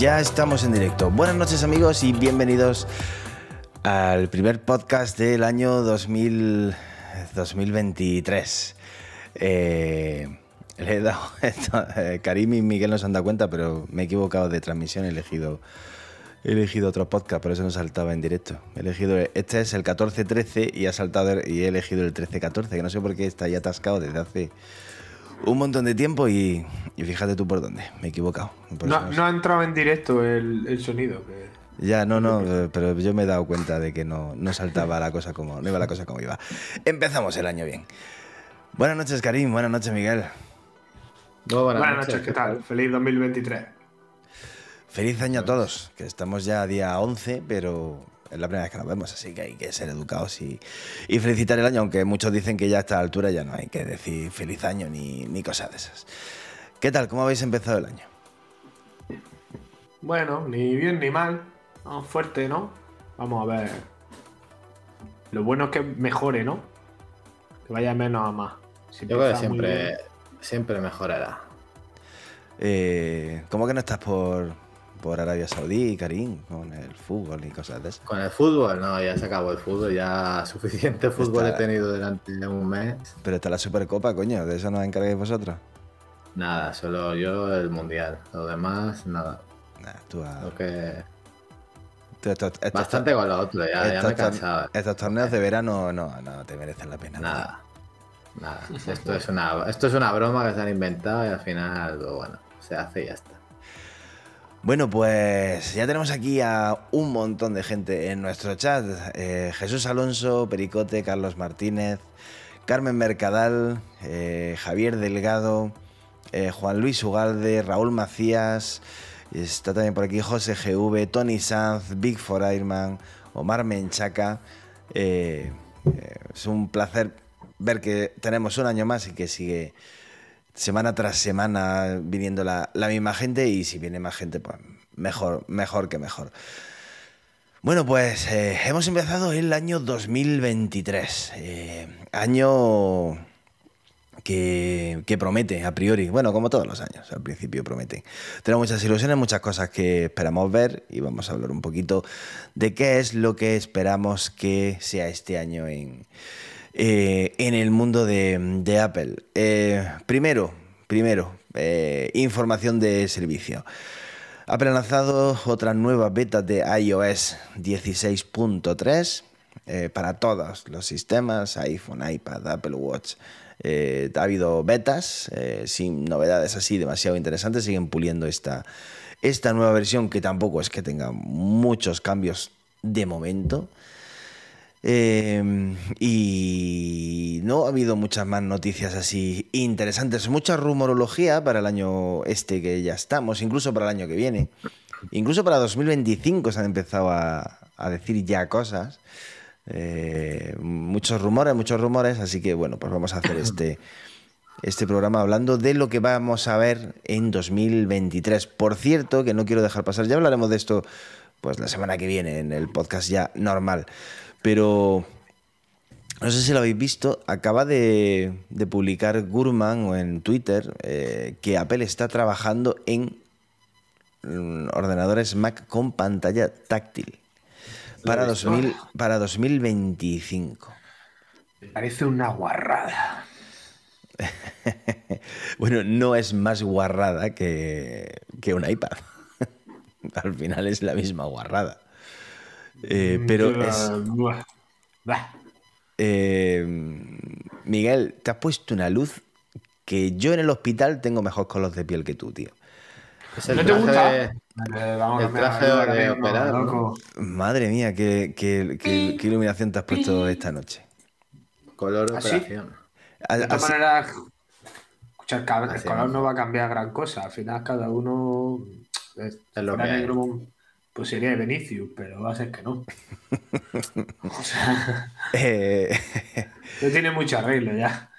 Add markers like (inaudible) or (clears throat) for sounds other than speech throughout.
Ya estamos en directo. Buenas noches amigos y bienvenidos al primer podcast del año 2000, 2023. Eh, (laughs) le he dado esto, eh, Karim y Miguel no se han dado cuenta, pero me he equivocado de transmisión, he elegido, he elegido otro podcast, por eso no saltaba en directo. He elegido, este es el 14-13 y, ha saltado, y he elegido el 13-14, que no sé por qué está ya atascado desde hace un montón de tiempo y, fíjate tú por dónde, me he equivocado. No, ha entrado en directo el, sonido. Ya, no, no, pero yo me he dado cuenta de que no, no saltaba la cosa como, no iba la cosa como iba. Empezamos el año bien. Buenas noches, Karim, buenas noches, Miguel. Buenas, noches, ¿qué tal? Feliz 2023. Feliz año a todos, que estamos ya a día 11, pero es la primera vez que nos vemos, así que hay que ser educados y, felicitar el año, aunque muchos dicen que ya a esta altura ya no hay que decir feliz año ni, ni cosas de esas. ¿Qué tal? ¿Cómo habéis empezado el año? Bueno, ni bien ni mal. fuerte, ¿no? Vamos a ver. Lo bueno es que mejore, ¿no? Que vaya menos a más. Yo creo que siempre, siempre mejorará. Eh, ¿Cómo que no estás por, por Arabia Saudí, Karim, con el fútbol y cosas de eso. Con el fútbol, no, ya se acabó el fútbol, ya (laughs) suficiente fútbol he tenido durante un mes. Pero está la Supercopa, coño, ¿de eso nos encargáis vosotros? Nada, solo yo el Mundial, lo demás, nada. Nah, tú Lo que... Bastante con lo otro, ya, ya me he cansado. Estos torneos de verano no, no te merecen la pena. Nada. Nada. Esto es, una, esto es una broma que se han inventado y al final, bueno, se hace y ya está. Bueno, pues ya tenemos aquí a un montón de gente en nuestro chat. Eh, Jesús Alonso, Pericote, Carlos Martínez, Carmen Mercadal, eh, Javier Delgado, eh, Juan Luis Ugalde, Raúl Macías, está también por aquí José GV, Tony Sanz, Big For Airman, Omar Menchaca. es un placer ver que tenemos un año más y que sigue semana tras semana viniendo la, misma gente y si viene más gente, pues mejor, mejor que mejor. Bueno, pues eh, hemos empezado el año 2023, eh, año que, promete a priori, bueno, como todos los años, al principio promete. Tenemos muchas ilusiones, muchas cosas que esperamos ver y vamos a hablar un poquito de qué es lo que esperamos que sea este año en, eh, en el mundo de, Apple. Eh, primero, primero, eh, información de servicio. Apple ha lanzado otra nueva beta de iOS 16.3 para todos los sistemas, iPhone, iPad, Apple Watch. ha habido betas sin novedades así demasiado interesantes, siguen puliendo esta, esta nueva versión que tampoco es que tenga muchos cambios de momento. Em, y no ha habido muchas más noticias así interesantes, mucha rumorología para el año este que ya estamos, incluso para el año que viene, incluso para 2025 se han empezado a, decir ya cosas, eh, muchos rumores, muchos rumores, así que bueno, pues vamos a hacer este, este programa hablando de lo que vamos a ver en 2023. Por cierto, que no quiero dejar pasar, ya hablaremos de esto pues la semana que viene en el podcast ya normal. Pero no sé si lo habéis visto, acaba de, publicar Gurman en Twitter eh, que Apple está trabajando en mm, ordenadores Mac con pantalla táctil para, 2000, para 2025. Me parece una guarrada. (laughs) bueno, no es más guarrada que, que un iPad. (laughs) Al final es la misma guarrada. Eh, mm, pero es. Eh, Miguel, te has puesto una luz que yo en el hospital tengo mejor color de piel que tú, tío. ¿No te gusta? el traje de operar. Madre mía, qué, iluminación te has puesto esta noche. Color ¿Ah, operación. De todas maneras, el color no va a cambiar gran cosa. Al final, cada uno. Es, lo que pues sería Benicius, pero va a ser que no. o sea, (laughs) eh, no tiene mucho arreglo ya.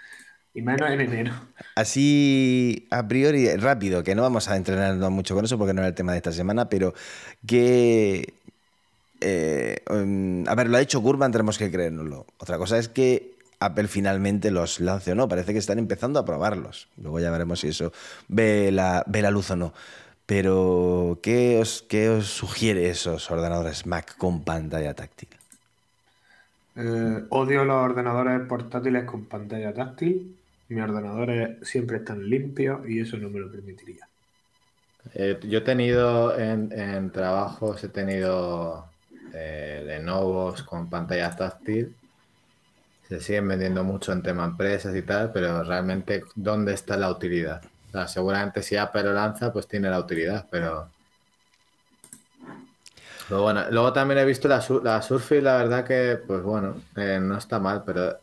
Y menos en enero. así a priori, rápido, que no vamos a entrenarnos mucho con eso porque no es el tema de esta semana, pero que... Eh, um, a ver, lo ha dicho Gurman, tenemos que creérnoslo. Otra cosa es que Apple finalmente los lance o no. Parece que están empezando a probarlos. Luego ya veremos si eso ve la, ve la luz o no. Pero, ¿qué os, ¿qué os sugiere esos ordenadores Mac con pantalla táctil? Eh, odio los ordenadores portátiles con pantalla táctil. Mis ordenadores siempre están limpios y eso no me lo permitiría. Eh, yo he tenido en, trabajos, he tenido eh, Lenovo con pantalla táctil. Se siguen vendiendo mucho en tema empresas y tal, pero realmente, ¿dónde está la utilidad? Seguramente si Apple lo lanza, pues tiene la utilidad, pero bueno, luego también he visto la, la Surface, la verdad que, pues bueno, eh, no está mal, pero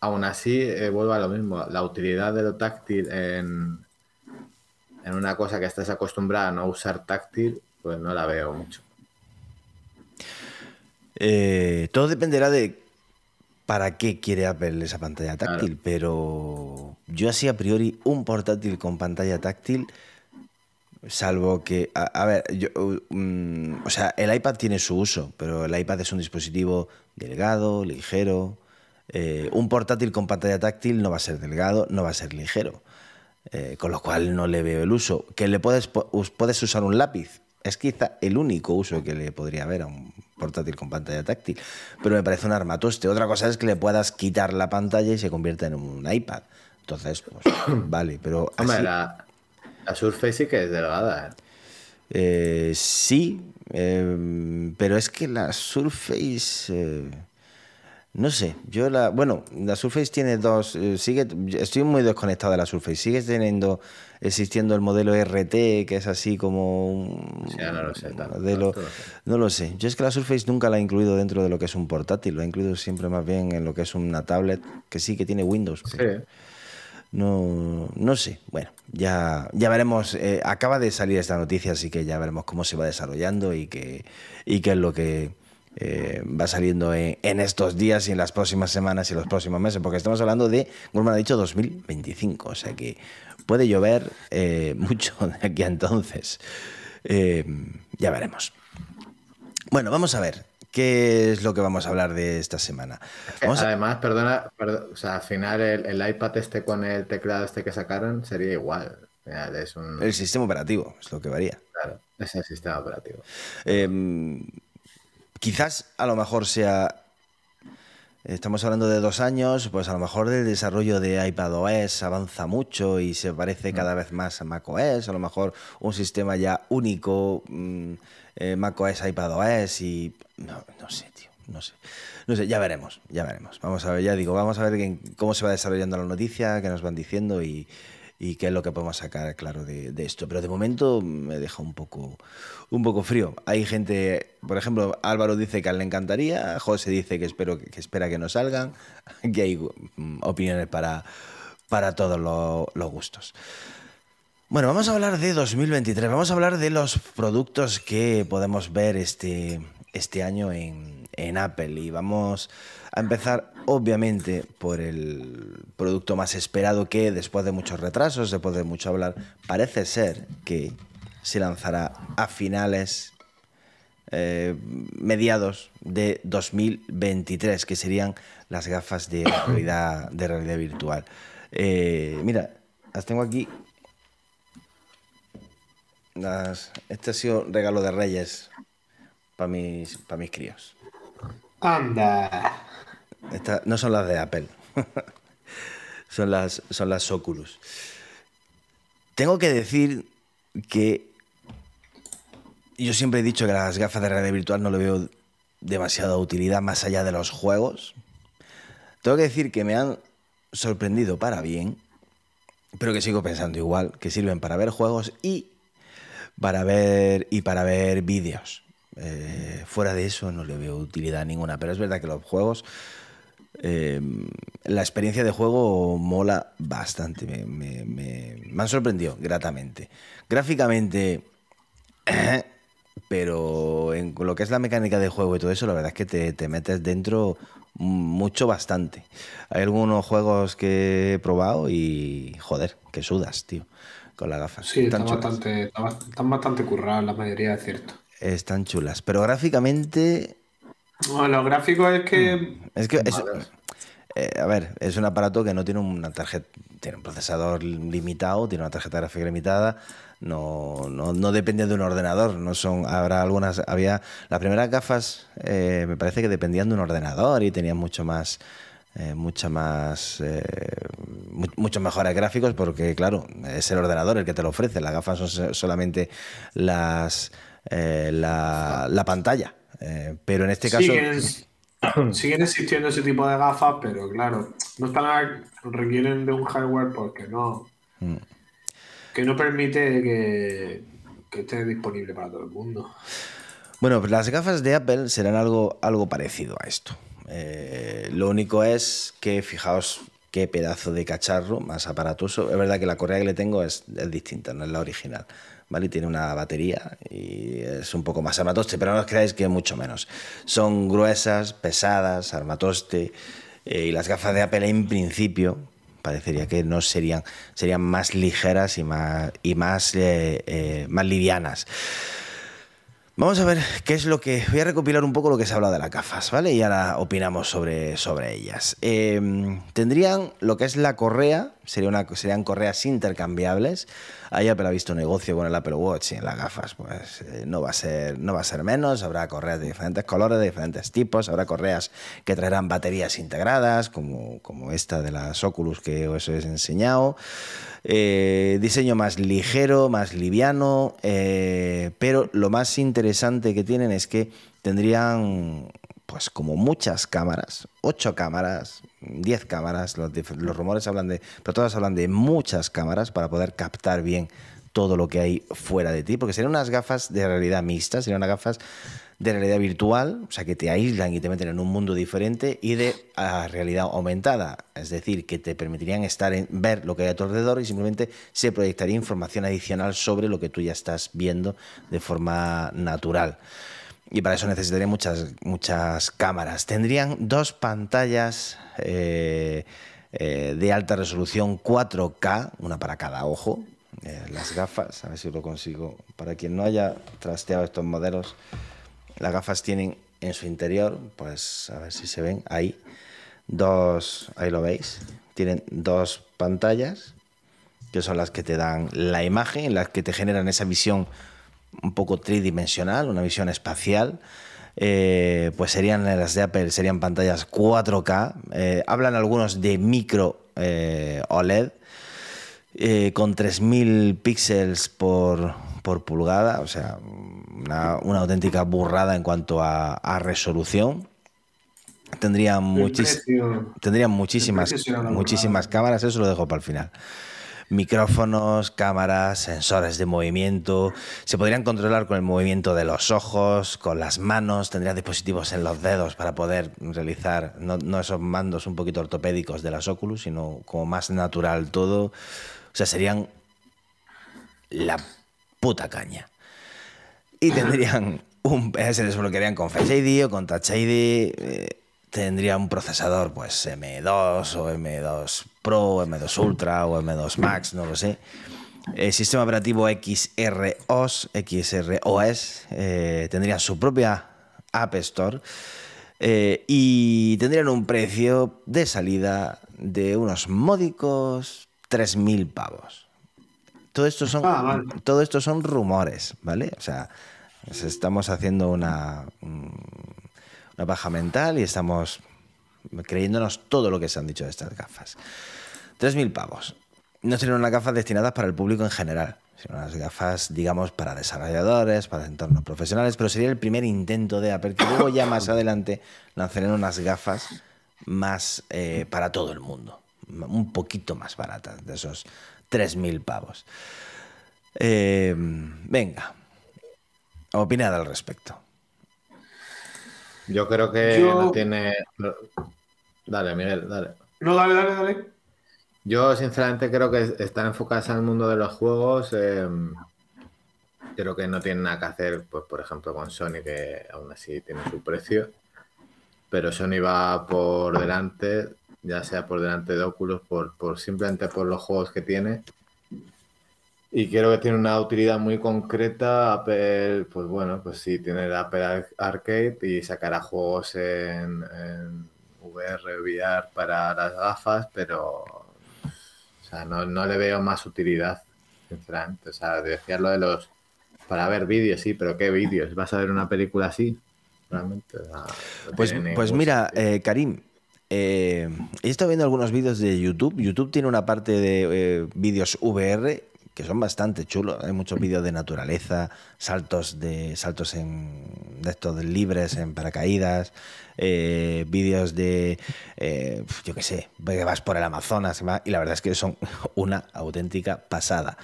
aún así eh, vuelvo a lo mismo. La utilidad de lo táctil en, en una cosa que estás acostumbrada a no usar táctil, pues no la veo mucho. Eh, todo dependerá de para qué quiere Apple esa pantalla táctil, pero yo así a priori un portátil con pantalla táctil Salvo que, a, ver, yo, mm, o sea, el iPad tiene su uso, pero el iPad es un dispositivo delgado, ligero. Eh, un portátil con pantalla táctil no va a ser delgado, no va a ser ligero. Eh, con lo cual no le veo el uso. Que le puedes, puedes usar un lápiz. Es quizá el único uso que le podría haber a un portátil con pantalla táctil. Pero me parece un armatoste. Otra cosa es que le puedas quitar la pantalla y se convierta en un iPad. Entonces, pues, (coughs) vale, pero. La Surface sí que es delgada. ¿eh? Eh, sí, eh, pero es que la Surface... no sé, yo la... Bueno, la Surface tiene dos... sigue, estoy muy desconectado de la Surface. Sigue teniendo, existiendo el modelo RT, que es así como... no lo sé. no lo sé. Yo es que la Surface nunca la he incluido dentro de lo que es un portátil. Lo he incluido siempre más bien en lo que es una tablet, que sí que tiene Windows. Sí. No, no sé. Bueno, ya, ya veremos. Eh, acaba de salir esta noticia, así que ya veremos cómo se va desarrollando y qué, y qué es lo que eh, va saliendo en, estos días y en las próximas semanas y los próximos meses, porque estamos hablando de, como me ha dicho, 2025. O sea que puede llover eh, (laughs) mucho de aquí a entonces. ya veremos. Bueno, vamos a ver. ¿Qué es lo que vamos a hablar de esta semana? Además, perdona, o sea, al final el, iPad este con el teclado este que sacaron sería igual. Es El sistema operativo es lo que varía. Claro, es el sistema operativo. Quizás a lo mejor sea Estamos hablando de dos años, pues a lo mejor el desarrollo de iPadOS avanza mucho y se parece cada vez más a macOS, a lo mejor un sistema ya único, mm, eh, macOS, iPadOS y... No, no sé, tío, no sé. No sé, ya veremos, ya veremos. Vamos a ver, ya digo, vamos a ver cómo se va desarrollando la noticia, qué nos van diciendo y, y qué es lo que podemos sacar claro de, esto. Pero de momento me deja un poco, un poco frío. Hay gente, por ejemplo, Álvaro dice que a él le encantaría, José dice que, espera que no salgan, que hay mm, opiniones para, para todos los, gustos. Bueno, vamos a hablar de 2023, vamos a hablar de los productos que podemos ver este, este año en, en Apple y vamos a empezar obviamente por el producto más esperado que después de muchos retrasos, después de mucho hablar, parece ser que se lanzará a finales, eh, mediados de 2023, que serían las gafas de (coughs) realidad, de realidad virtual. Eh, mira, las tengo aquí. este ha sido un regalo de Reyes para mis, para mis críos. Anda no son las de Apple. (laughs) son, las, son las Oculus. Tengo que decir que yo siempre he dicho que las gafas de realidad virtual no le veo demasiada utilidad más allá de los juegos. Tengo que decir que me han sorprendido para bien, pero que sigo pensando igual, que sirven para ver juegos y para ver y para ver vídeos. Eh, fuera de eso no le veo utilidad ninguna, pero es verdad que los juegos eh, la experiencia de juego mola bastante, me, han sorprendido gratamente. Gráficamente, (clears throat) pero en lo que es la mecánica de juego y todo eso, la verdad es que te, te metes dentro mucho bastante. Hay algunos juegos que he probado y joder, que sudas, tío, con las gafas. Sí, están, bastante, están bastante curradas la mayoría, es cierto. Están chulas, pero gráficamente... Bueno, lo gráfico es que... Es que... Eh, a ver, es un aparato que no tiene una tarjeta, tiene un procesador limitado, tiene una tarjeta gráfica limitada, no, no, depende de un ordenador, no son, habrá algunas, había, las primeras gafas eh, me parece que dependían de un ordenador y tenían mucho más, eh, mucha más, eh, muchos mejores gráficos porque claro, es el ordenador el que te lo ofrece, las gafas son solamente las, la, la, pantalla, pero en este caso... (clears throat) Siguen, existiendo ese tipo de gafas, pero claro, no están requieren de un hardware porque no... Mm que no permite que, esté disponible para todo el mundo. Bueno, pues las gafas de Apple serán algo, algo parecido a esto. Eh, lo único es que fijaos qué pedazo de cacharro más aparatoso. Es verdad que la correa que le tengo es, distinta, no es la original. ¿Vale? Tiene una batería y es un poco más armatoste, pero no os creáis que mucho menos. Son gruesas, pesadas, armatoste. Eh, y las gafas de Apple en principio, parecería que no serían, serían más ligeras y más, y más, eh, eh, más livianas. Vamos a ver qué es lo que. Voy a recopilar un poco lo que se ha hablado de las gafas, ¿vale? Y ahora opinamos sobre, sobre ellas. Tendrían lo que es la correa, serían correas intercambiables. Ahí Apple ha visto negocio con el Apple Watch y en las gafas, pues eh, no, va a ser, no va a ser menos. Habrá correas de diferentes colores, de diferentes tipos. Habrá correas que traerán baterías integradas, como, como esta de las Oculus que os he enseñado. Eh, diseño más ligero, más liviano, eh, pero lo más interesante que tienen es que tendrían pues como muchas cámaras, ocho cámaras, diez cámaras, los, rumores hablan de, pero todas hablan de muchas cámaras para poder captar bien todo lo que hay fuera de ti, porque serían unas gafas de realidad mixta, serían unas gafas de realidad virtual, o sea, que te aíslan y te meten en un mundo diferente, y de realidad aumentada, es decir, que te permitirían estar en, ver lo que hay a tu alrededor y simplemente se proyectaría información adicional sobre lo que tú ya estás viendo de forma natural. Y para eso necesitaría muchas, muchas cámaras. Tendrían dos pantallas eh, eh, de alta resolución 4K, una para cada ojo. Eh, las gafas, a ver si lo consigo. Para quien no haya trasteado estos modelos, las gafas tienen en su interior, pues a ver si se ven ahí, dos, ahí lo veis, tienen dos pantallas que son las que te dan la imagen, las que te generan esa visión un poco tridimensional, una visión espacial. Eh, pues serían las de Apple, serían pantallas 4K. Eh, hablan algunos de micro eh, OLED con 3000 píxeles por, por pulgada, o sea, una, auténtica burrada en cuanto a, resolución. Tendrían, tendrían muchísimas, muchísimas cámaras, eso lo dejo para el final. Micrófonos, cámaras, sensores de movimiento, se podrían controlar con el movimiento de los ojos, con las manos, tendrían dispositivos en los dedos para poder realizar, no, no esos mandos un poquito ortopédicos de las Oculus, sino como más natural todo. O sea, serían la puta caña. Y tendrían un. Se desbloquearían con Face ID o con Touch ID. Eh, tendría un procesador, pues M2 o M2 Pro, M2 Ultra o M2 Max, no lo sé. El sistema operativo XROS, XROS, eh, tendrían su propia App Store eh, y tendrían un precio de salida de unos módicos 3.000 pavos todo esto son, ah, todo esto son rumores, ¿vale? O sea, estamos haciendo una, una baja mental y estamos creyéndonos todo lo que se han dicho de estas gafas. 3.000 pavos. No serían unas gafas destinadas para el público en general, sino unas gafas, digamos, para desarrolladores, para entornos profesionales, pero sería el primer intento de Apple, que luego ya más adelante lanzarían unas gafas más eh, para todo el mundo, un poquito más baratas, de esos 3.000 pavos. Eh, venga, opinad al respecto. Yo creo que no tiene. Dale, Miguel, dale. No, dale, dale, dale. Yo, sinceramente, creo que están enfocadas al mundo de los juegos. Em, Creo que no tiene nada que hacer, pues, por ejemplo, con Sony, que aún así tiene su precio. Pero Sony va por delante, ya sea por delante de Oculus, por, por simplemente por los juegos que tiene. Y creo que tiene una utilidad muy concreta. Apple, pues bueno, pues sí, tiene el Apple Arcade y sacará juegos en, en VR, VR para las gafas, pero o sea, no, no, le veo más utilidad, sinceramente. O sea, decía lo de los. Para ver vídeos, sí, pero ¿qué vídeos? ¿Vas a ver una película así? Realmente. pues, pues mira, eh, Karim, eh, he estado viendo algunos vídeos de YouTube. YouTube tiene una parte de eh, vídeos VR que son bastante chulos. Hay muchos vídeos de naturaleza, saltos de saltos en de estos libres en paracaídas, eh, vídeos de eh, yo qué sé, que vas por el Amazonas y, la verdad es que son (laughs) una auténtica pasada.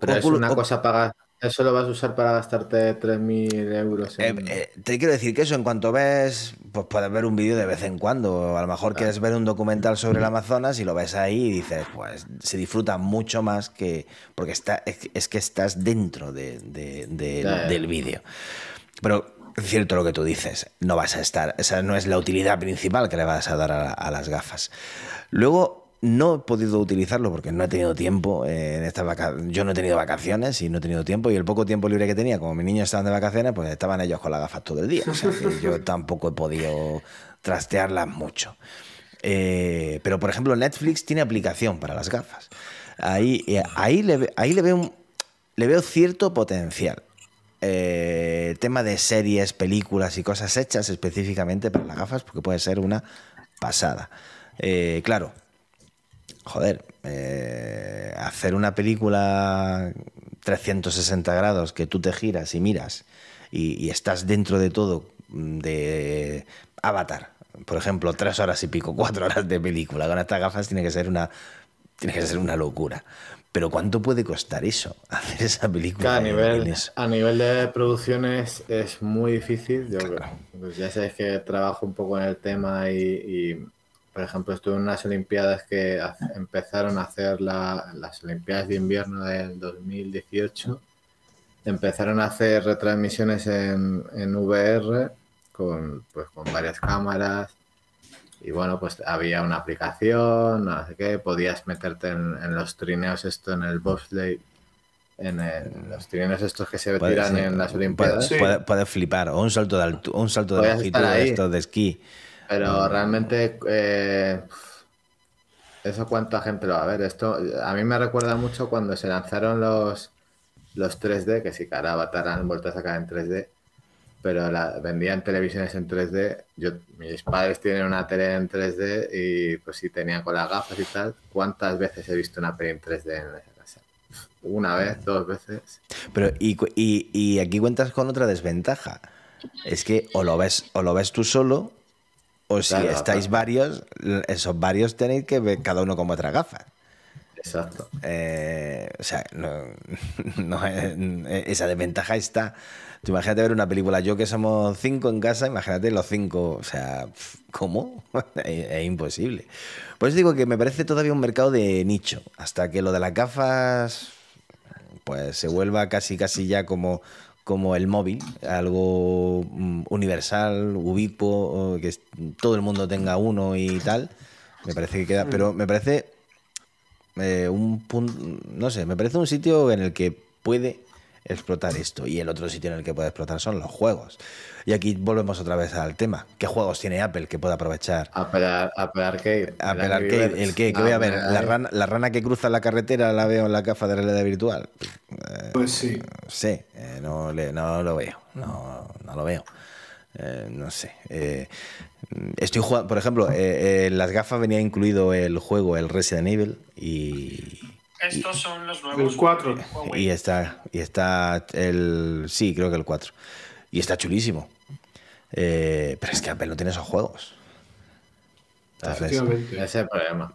Pero es una cosa pagar eso lo vas a usar para gastarte 3.000 euros. Eh, eh, te quiero decir que eso, en cuanto ves, pues puedes ver un vídeo de vez en cuando. A lo mejor quieres ver un documental sobre el Amazonas y lo ves ahí y dices, pues se disfruta mucho más que. Porque está, es, que estás dentro del vídeo. Pero cierto lo que tú dices, no vas a estar. Esa no es la utilidad principal que le vas a dar a, a las gafas. Luego, no he podido utilizarlo porque no he tenido tiempo. Eh, en estas Yo no he tenido vacaciones y no he tenido tiempo. Y el poco tiempo libre que tenía, como mis niños estaban de vacaciones, pues estaban ellos con las gafas todo el día. O sea que (laughs) yo tampoco he podido trastearlas mucho. Eh, pero, por ejemplo, Netflix tiene aplicación para las gafas. Ahí, eh, ahí, le, ahí le, veo, le veo cierto potencial. Tema de series, películas y cosas hechas específicamente para las gafas, porque puede ser una pasada. claro, joder, eh, hacer una película 360 grados que tú te giras y miras y, estás dentro de todo de Avatar, por ejemplo, tres horas y pico, cuatro horas de película con estas gafas tiene que ser una, tiene que ser una locura. Pero ¿cuánto puede costar eso? (laughs) Hacer esa película. a, nivel, a nivel de producciones es muy difícil. Yo pues ya sabes que trabajo un poco en el tema y por ejemplo, estuve en unas Olimpiadas que empezaron a hacer las Olimpiadas de invierno del 2018. Empezaron a hacer retransmisiones en, en VR con, pues, con varias cámaras. Y bueno, pues había una aplicación, no sé qué, podías meterte en, los trineos, esto en el bobsleigh, en los trineos estos que se tiran en las Olimpiadas. Puedes, flipar, o un salto de, un salto de longitud de estos de esquí. Pero realmente, eh, ¿eso cuánta gente lo va a ver? Esto a mí me recuerda mucho cuando se lanzaron los, los 3D, que sí, cara, Avatar han vuelto a sacar en 3D, pero la, vendían televisiones en 3D. Yo, mis padres tienen una tele en 3D y pues sí tenían con las gafas y tal. ¿Cuántas veces he visto una peli en 3D en esa casa? Una vez, dos veces. Pero, y, y, y aquí cuentas con otra desventaja. Es que o lo ves, o lo ves tú solo o si estáis varios, esos varios tenéis que ver cada uno con vuestra gafa. Exacto. Eh, o sea, (laughs) esa desventaja está. Tú imagínate ver una película, yo que somos cinco en casa, imagínate los cinco, o sea, ¿cómo? (laughs) es, imposible. Por eso digo que me parece todavía un mercado de nicho, hasta que lo de las gafas pues se vuelva casi casi ya como como el móvil, algo mm, universal, ubicuo, que todo el mundo tenga uno y tal. Me parece que queda, pero me parece eh, un punto, no sé, me parece un sitio en el que puede explotar esto. Y el otro sitio en el que puede explotar son los juegos. Y aquí volvemos otra vez al tema. ¿Qué juegos tiene Apple que pueda aprovechar? Apple, Arcade. Apple Arcade. ¿El qué? ¿Qué voy a ver? ¿La rana, ¿La rana, que cruza la carretera la veo en la gafa de realidad virtual? pues sí. Sí, eh, no, no, lo veo. No, no lo veo. Eh, no sé. Eh, estoy jugando, por ejemplo, en las gafas venía incluido el juego, el Resident Evil, y, estos son los nuevos. El 4. Y está, y está el. Sí, creo que el 4. Y está chulísimo. Eh, pero es que Apple no tiene esos juegos. Entonces, ese es el problema.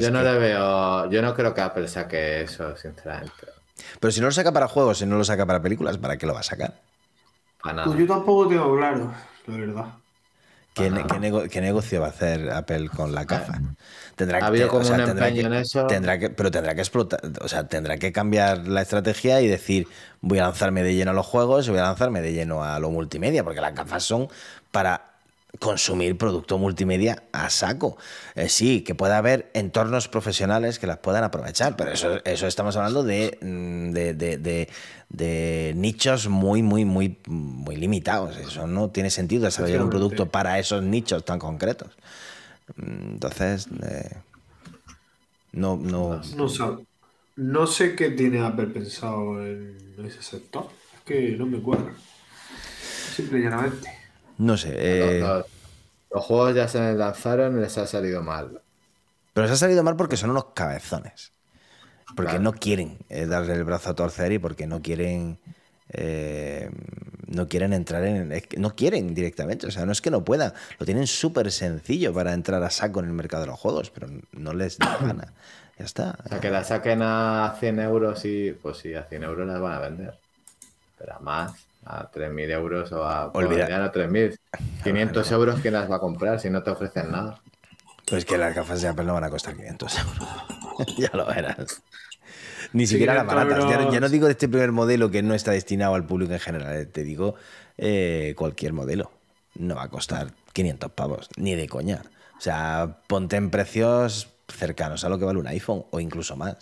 yo no le veo. Yo no creo que Apple saque eso, sinceramente. Pero si no lo saca para juegos, si no lo saca para películas, ¿para qué lo va a sacar? Para nada. Pues yo tampoco tengo claro, la verdad. ¿Qué, negocio va a hacer Apple con la gafa? Tendrá, ha habido como un empeño en eso. Tendrá que, pero tendrá que explotar, o sea, tendrá que cambiar la estrategia y decir, voy a lanzarme de lleno a los juegos y voy a lanzarme de lleno a lo multimedia, porque las gafas son para consumir producto multimedia a saco. Eh, sí, que pueda haber entornos profesionales que las puedan aprovechar, pero eso, eso estamos hablando de, mm, de, nichos muy, muy, muy, muy limitados. Eso no tiene sentido desarrollar un producto para esos nichos tan concretos. Entonces, eh, no, no... No, no sé qué tiene Apple pensado en ese sector. Es que no me cuadra. Simple y llanamente. No sé. Eh, los, juegos ya se lanzaron y les ha salido mal. Pero les ha salido mal porque son unos cabezones. Porque no quieren eh, darle el brazo a torcer y porque no quieren. Eh, no quieren entrar en. no quieren directamente. O sea, no es que no puedan. Lo tienen súper sencillo para entrar a saco en el mercado de los juegos, pero no les da (coughs) gana. Ya está. O sea, que la saquen a 100 euros y. Pues sí, a 100 euros las van a vender. Pero a más a 3.000 euros o a, Olvidar. a 3.000. 500 (laughs) euros, ¿quién las va a comprar si no te ofrecen nada? Pues que las gafas de Apple no van a costar 500 euros. (laughs) ya lo verás. Ni siquiera las baratas. Ya, no digo de este primer modelo que no está destinado al público en general. Eh, te digo eh, cualquier modelo. No va a costar 500 pavos, ni de coña. O sea, ponte en precios cercanos a lo que vale un iPhone o incluso más.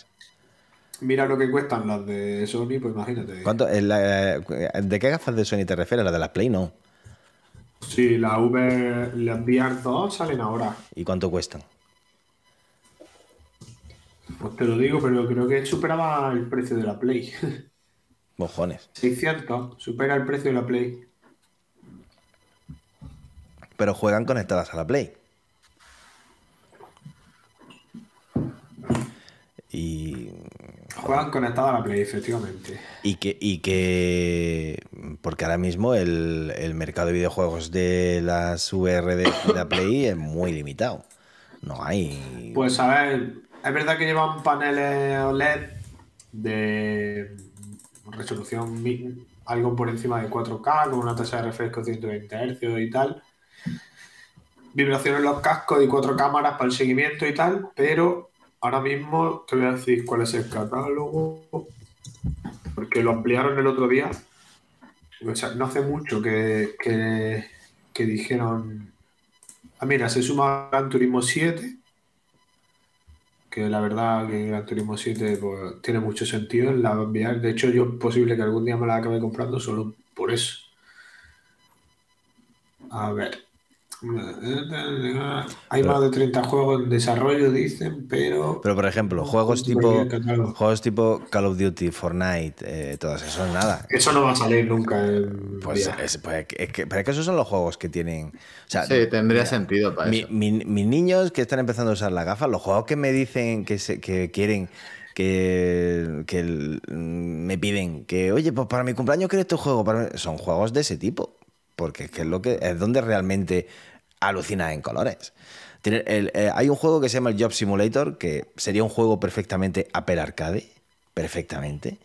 Mira lo que cuestan las de Sony, pues imagínate. ¿Cuánto, ¿De qué gafas de Sony te refieres? ¿Las de las Play no? Sí, la las VR 2 salen ahora. ¿Y cuánto cuestan? Pues te lo digo, pero creo que superaba el precio de la Play. (laughs) Mojones. 600, supera el precio de la Play. Pero juegan conectadas a la Play. Y Juegan conectados a la Play, efectivamente. Y que, y que porque ahora mismo el, mercado de videojuegos de las VR de la Play es muy limitado. No hay. Pues a ver, es verdad que llevan paneles OLED de resolución algo por encima de 4K, con una tasa de refresco de 120 Hz y tal. Vibraciones en los cascos y cuatro cámaras para el seguimiento y tal, pero ahora mismo te voy a decir cuál es el catálogo, porque lo ampliaron el otro día. No hace mucho que, que, dijeron. Ah, mira, se suma Gran Turismo 7, que la verdad que Gran Turismo 7 pues, tiene mucho sentido en la enviar. De hecho, yo es posible que algún día me la acabe comprando solo por eso. A ver. Hay más de 30 juegos en desarrollo, dicen, pero. Pero por ejemplo, juegos tipo. Juegos tipo Call of Duty, Fortnite, eh, todas eso nada. Eso no va a salir nunca. Pues, es, pues es, que, pero que esos son los juegos que tienen. sí, tendría sentido para eso. mis niños que están empezando a usar la gafa, los juegos que me dicen que, se, que quieren. Que, que, me piden que, oye, pues para mi cumpleaños quiero este juego. Son juegos de ese tipo porque es que es lo que es donde realmente alucina en colores. Eh, hay un juego que se llama el Job Simulator, que sería un juego perfectamente Apple Arcade, perfectamente.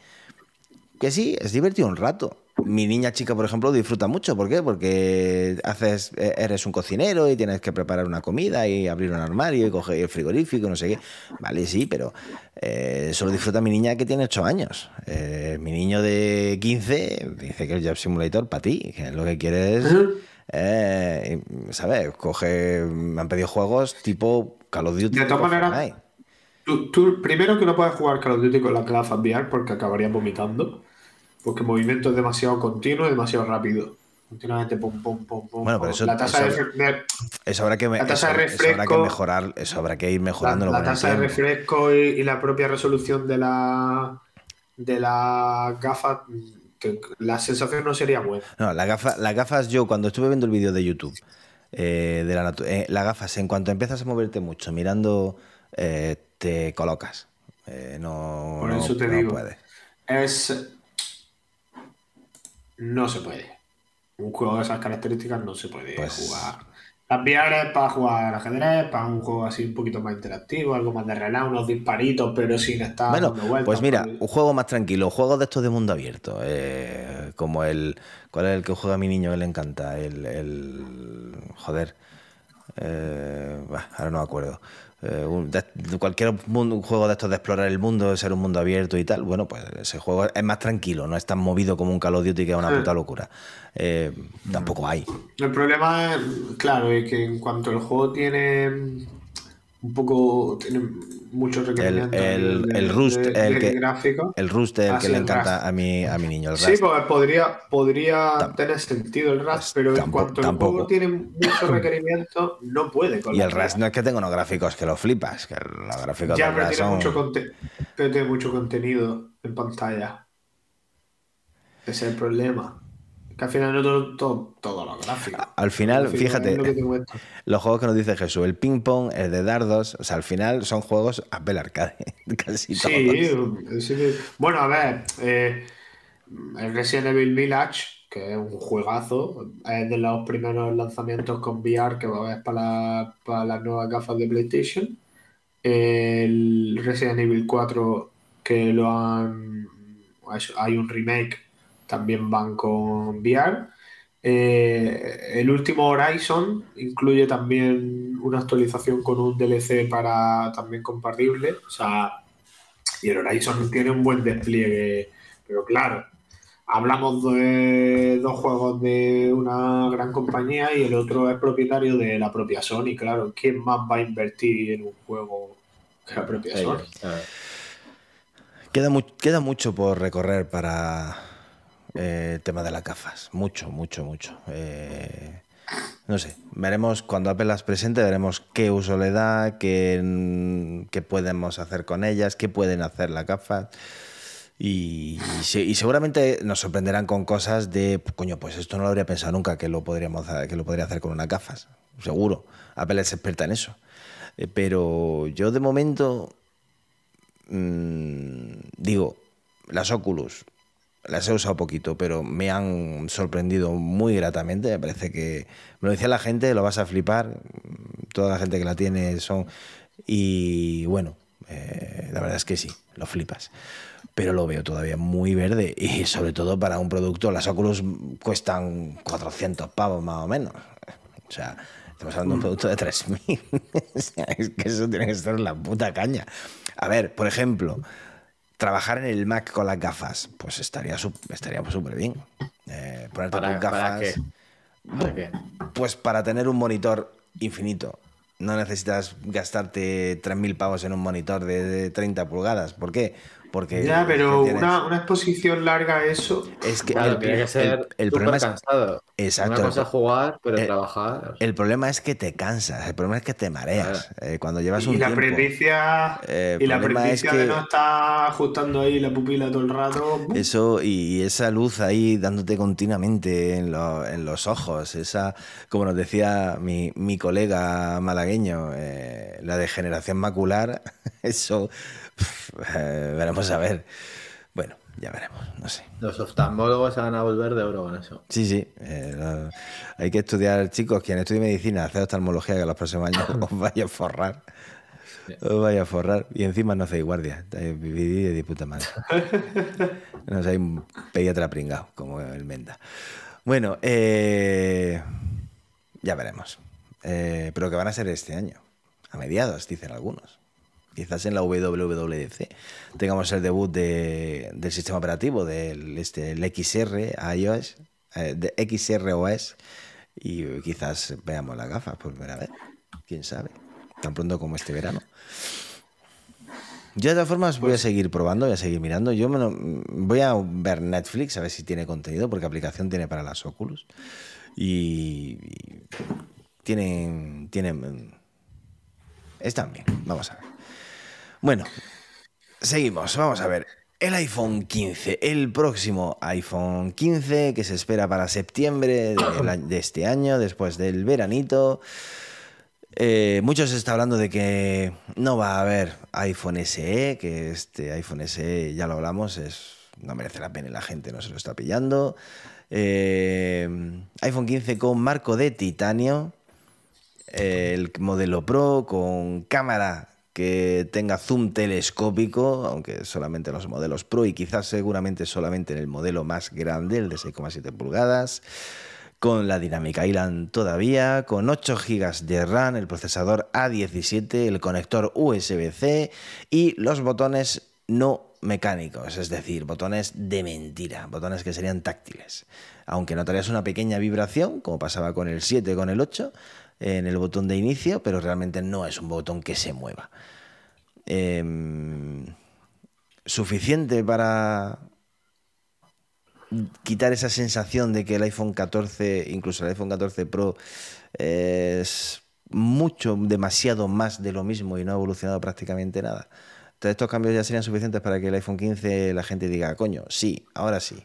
Que sí, es divertido un rato. Mi niña chica, por ejemplo, disfruta mucho. ¿Por qué? Porque haces, eh, eres un cocinero y tienes que preparar una comida y abrir un armario y coger el frigorífico, no sé qué. Vale, sí, pero eh, solo disfruta mi niña que tiene 8 años. mi niño de 15 dice que el Job Simulator para ti, que lo que quiere es eh, ¿sabes? Coge, me han pedido juegos tipo Call of Duty. De todas maneras, tú, primero que no puedes jugar Call of Duty con la clave VR porque acabarías vomitando, porque el movimiento es demasiado continuo y demasiado rápido. Continuamente pum, pum, pum, pum. Bueno, pero eso, la tasa eso, de, eso, habrá que, eso, habrá que mejorar, eso habrá que ir mejorando. La, la tasa de refresco y, y, la propia resolución de la de la gafa la sensación no sería buena. No, la gafa, las gafas, yo cuando estuve viendo el vídeo de YouTube, eh, de la eh, las gafas, en cuanto empiezas a moverte mucho mirando, eh, te colocas. no, Por eso te digo, es. No se puede. Un juego de esas características no se puede pues jugar las para jugar ajedrez, para un juego así un poquito más interactivo, algo más de relajo, unos disparitos, pero sin estar bueno, Pues mira, un juego más tranquilo, juegos de estos de mundo abierto. Eh, como el. ¿Cuál es el que juega a mi niño que le encanta? El. el joder. Eh, ahora no me acuerdo. Eh, cualquier juego de estos de explorar el mundo, de ser un mundo abierto y tal, bueno, pues ese juego es más tranquilo, no es tan movido como un Call of Duty que es una puta locura. Eh, tampoco hay. El problema, claro, es que en cuanto el juego tiene un poco tiene muchos requerimientos. El, el, Rust, el que, gráfico. El Rust el que le encanta a mi, a mi niño. Sí, pues podría, podría tener sentido el Rust, pues pero en cuanto el juego tiene muchos (laughs) requerimientos, no puede. y el Rust no es que tenga unos gráficos que lo flipas, que los gráficos ya, pero tiene, mucho pero tiene mucho contenido en pantalla. Ese es el problema al final no todo, todo, lo gráfico. Al final, fíjate, los juegos que nos dice Jesús, el ping pong, el de dardos, o sea, al final son juegos Apple Arcade, (laughs) casi todos. Sí, bueno, a ver, eh, el Resident Evil Village, que es un juegazo, es de los primeros lanzamientos con VR que va a haber para, para las nuevas gafas de PlayStation. El Resident Evil 4, que lo han. Hay un remake también van con VR. Eh, el último Horizon incluye también una actualización con un DLC para también compartible. O sea, y el Horizon tiene un buen despliegue. Pero claro, hablamos de dos juegos de una gran compañía y el otro es propietario de la propia Sony. Claro, ¿quién más va a invertir en un juego que la propia Sony? Queda, queda mucho por recorrer para eh, el tema de las gafas. Mucho, mucho, mucho. Eh, no sé, veremos cuando Apple las presente, veremos qué uso le da, qué, qué podemos hacer con ellas, qué pueden hacer las gafas. Y, seguramente nos sorprenderán con cosas de, coño, pues esto no lo habría pensado nunca que lo, podríamos, que lo podría hacer con unas gafas. Seguro. Apple es experta en eso. Eh, pero yo de momento mm, digo, las Oculus las he usado poquito, pero me han sorprendido muy gratamente. Me parece que, me lo decía la gente, lo vas a flipar. Toda la gente que la tiene son... Y bueno, eh, la verdad es que sí, lo flipas. Pero lo veo todavía muy verde y sobre todo para un producto, las Oculus cuestan 400 pavos más o menos. O sea, estamos hablando de un producto de 3.000. (laughs) es que eso tiene que estar en la puta caña. A ver, por ejemplo, trabajar en el Mac con las gafas, pues estaría estaría súper bien. Eh, ponerte tus gafas. ¿Para qué? Pues para tener un monitor infinito. No necesitas gastarte 3.000 pavos en un monitor de 30 pulgadas. ¿Por qué? Porque ya, pero una, una, exposición larga eso. Es que el, tiene que ser el, problema es cansado. Exacto. Una cosa es jugar, pero trabajar. El problema es que te cansas, el problema es que te mareas. Eh, cuando llevas un y la tiempo, eh, y la presbicia de no estar ajustando ahí la pupila todo el rato. Eso y esa luz ahí dándote continuamente en, en los ojos, esa, como nos decía mi, mi colega malagueño, eh, la degeneración macular, (laughs) eso eh, veremos a ver. Bueno, ya veremos, no sé. Los oftalmólogos se van a volver de oro con eso. Sí, sí. Eh, hay que estudiar, chicos, quien estudie medicina, hacer oftalmología, que los próximos años (laughs) os vaya a forrar. Os vaya a forrar. Y encima no hacéis guardia. Viví de puta madre. No sé, un pediatra pringado, como el Menda. Bueno, eh, ya veremos. pero que van a ser este año. A mediados, dicen algunos quizás en la WWDC tengamos el debut del sistema operativo del este, el XR iOS, eh, de XROS y quizás veamos las gafas por primera vez. Quién sabe, tan pronto como este verano. Yo de todas formas voy a pues seguir probando, voy a seguir mirando. Yo voy a ver Netflix a ver si tiene contenido, porque aplicación tiene para las Oculus. Y, y tienen, tienen... Están bien, vamos a ver. Bueno, seguimos. Vamos a ver. El iPhone 15, el próximo iPhone 15 que se espera para septiembre de, este año, después del veranito. Eh, muchos se está hablando de que no va a haber iPhone SE, que este iPhone SE, ya lo hablamos, es, no merece la pena y la gente no se lo está pillando. Eh, iPhone 15 con marco de titanio, el modelo Pro con cámara que tenga zoom telescópico, aunque solamente en los modelos Pro y quizás seguramente solamente en el modelo más grande, el de 6,7 pulgadas, con la Dynamic Island todavía, con 8 GB de RAM, el procesador A17, el conector USB-C y los botones no mecánicos, es decir, botones de mentira, botones que serían táctiles. Aunque notarías una pequeña vibración, como pasaba con el 7 con el 8, en el botón de inicio, pero realmente no es un botón que se mueva. Em, suficiente para quitar esa sensación de que el iPhone 14, incluso el iPhone 14 Pro, es mucho, demasiado más de lo mismo y no ha evolucionado prácticamente nada. Entonces estos cambios ya serían suficientes para que el iPhone 15 la gente diga, coño, sí, ahora sí.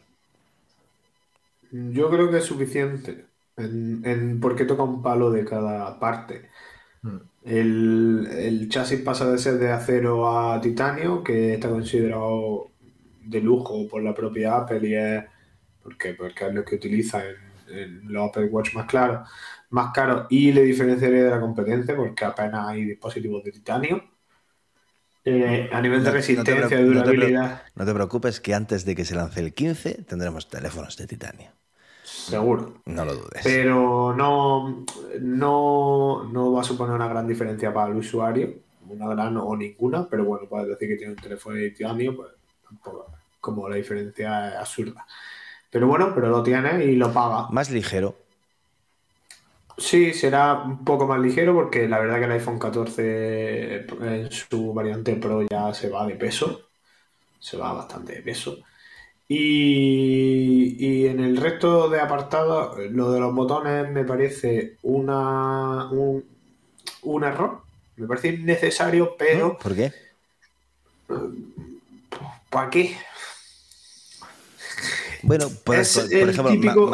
Yo creo que es suficiente en, porque toca un palo de cada parte. Hmm. El, chasis pasa de ser de acero a titanio, que está considerado de lujo por la propia Apple y es porque, porque es lo que utiliza en, los Apple Watch más claros, más caro y le diferenciaría de la competencia porque apenas hay dispositivos de titanio. Eh, a nivel de resistencia y durabilidad. no te preocupes que antes de que se lance el 15 tendremos teléfonos de titanio. Seguro. No lo dudes. Pero no, no, va a suponer una gran diferencia para el usuario, una gran o ninguna, pero bueno, puedes decir que tiene un teléfono de titanio, pues como la diferencia es absurda. Pero bueno, pero lo tiene y lo paga. Más ligero. Sí, será un poco más ligero porque la verdad que el iPhone 14 en su variante Pro ya se va de peso. Se va bastante de peso. Y, en el resto de apartados, lo de los botones me parece una, un, error. Me parece innecesario, pero. ¿Por qué? ¿Para qué? Bueno, por, ejemplo,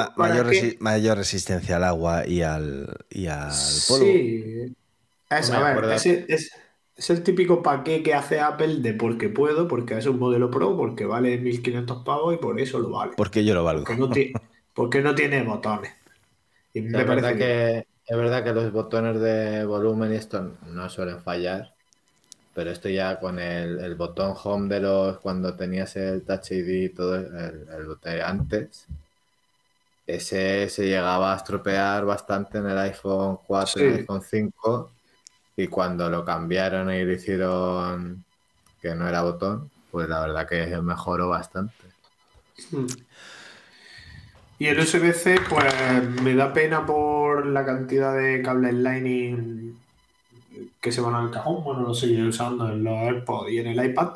mayor, resistencia al agua y al, y al polvo. Sí. Es, a ver, es, es el típico paquete que hace Apple de porque puedo, porque es un modelo Pro, porque vale 1500 pavos y por eso lo vale. Porque yo lo valgo. Porque no, (laughs) tiene botones. es, verdad que, es verdad que los botones de volumen y esto no suelen fallar. Pero esto ya con el, botón home de los cuando tenías el Touch ID y todo el, el botón antes, ese se llegaba a estropear bastante en el iPhone 4 y el iPhone 5 y cuando lo cambiaron y lo hicieron que no era botón, pues la verdad que mejoró bastante. Hmm. Y el USB-C, pues me da pena por la cantidad de cables Lightning que se van al cajón. Bueno, lo seguiré usando en los AirPods y en el iPad,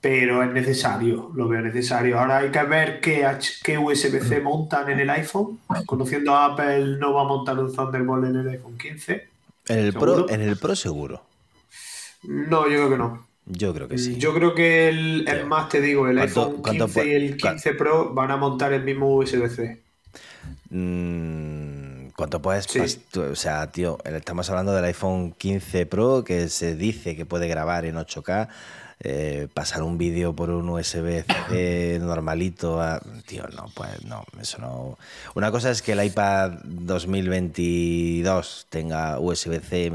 pero es necesario, lo veo necesario. Ahora hay que ver qué, qué USB-C montan en el iPhone. Conociendo a Apple, no va a montar un Thunderbolt en el iPhone 15 en el, Pro, en el Pro seguro. No, yo creo que no. Yo creo que sí. Yo creo que el, más te digo, el iPhone 15 y el 15 Pro van a montar el mismo USB-C. Mm, ¿Cuánto puedes? O sea, tío, estamos hablando del iPhone 15 Pro que se dice que puede grabar en 8K. Eh, pasar un vídeo por un USB-C normalito, tío, no, pues no, eso no. Una cosa es que el iPad 2022 tenga USB-C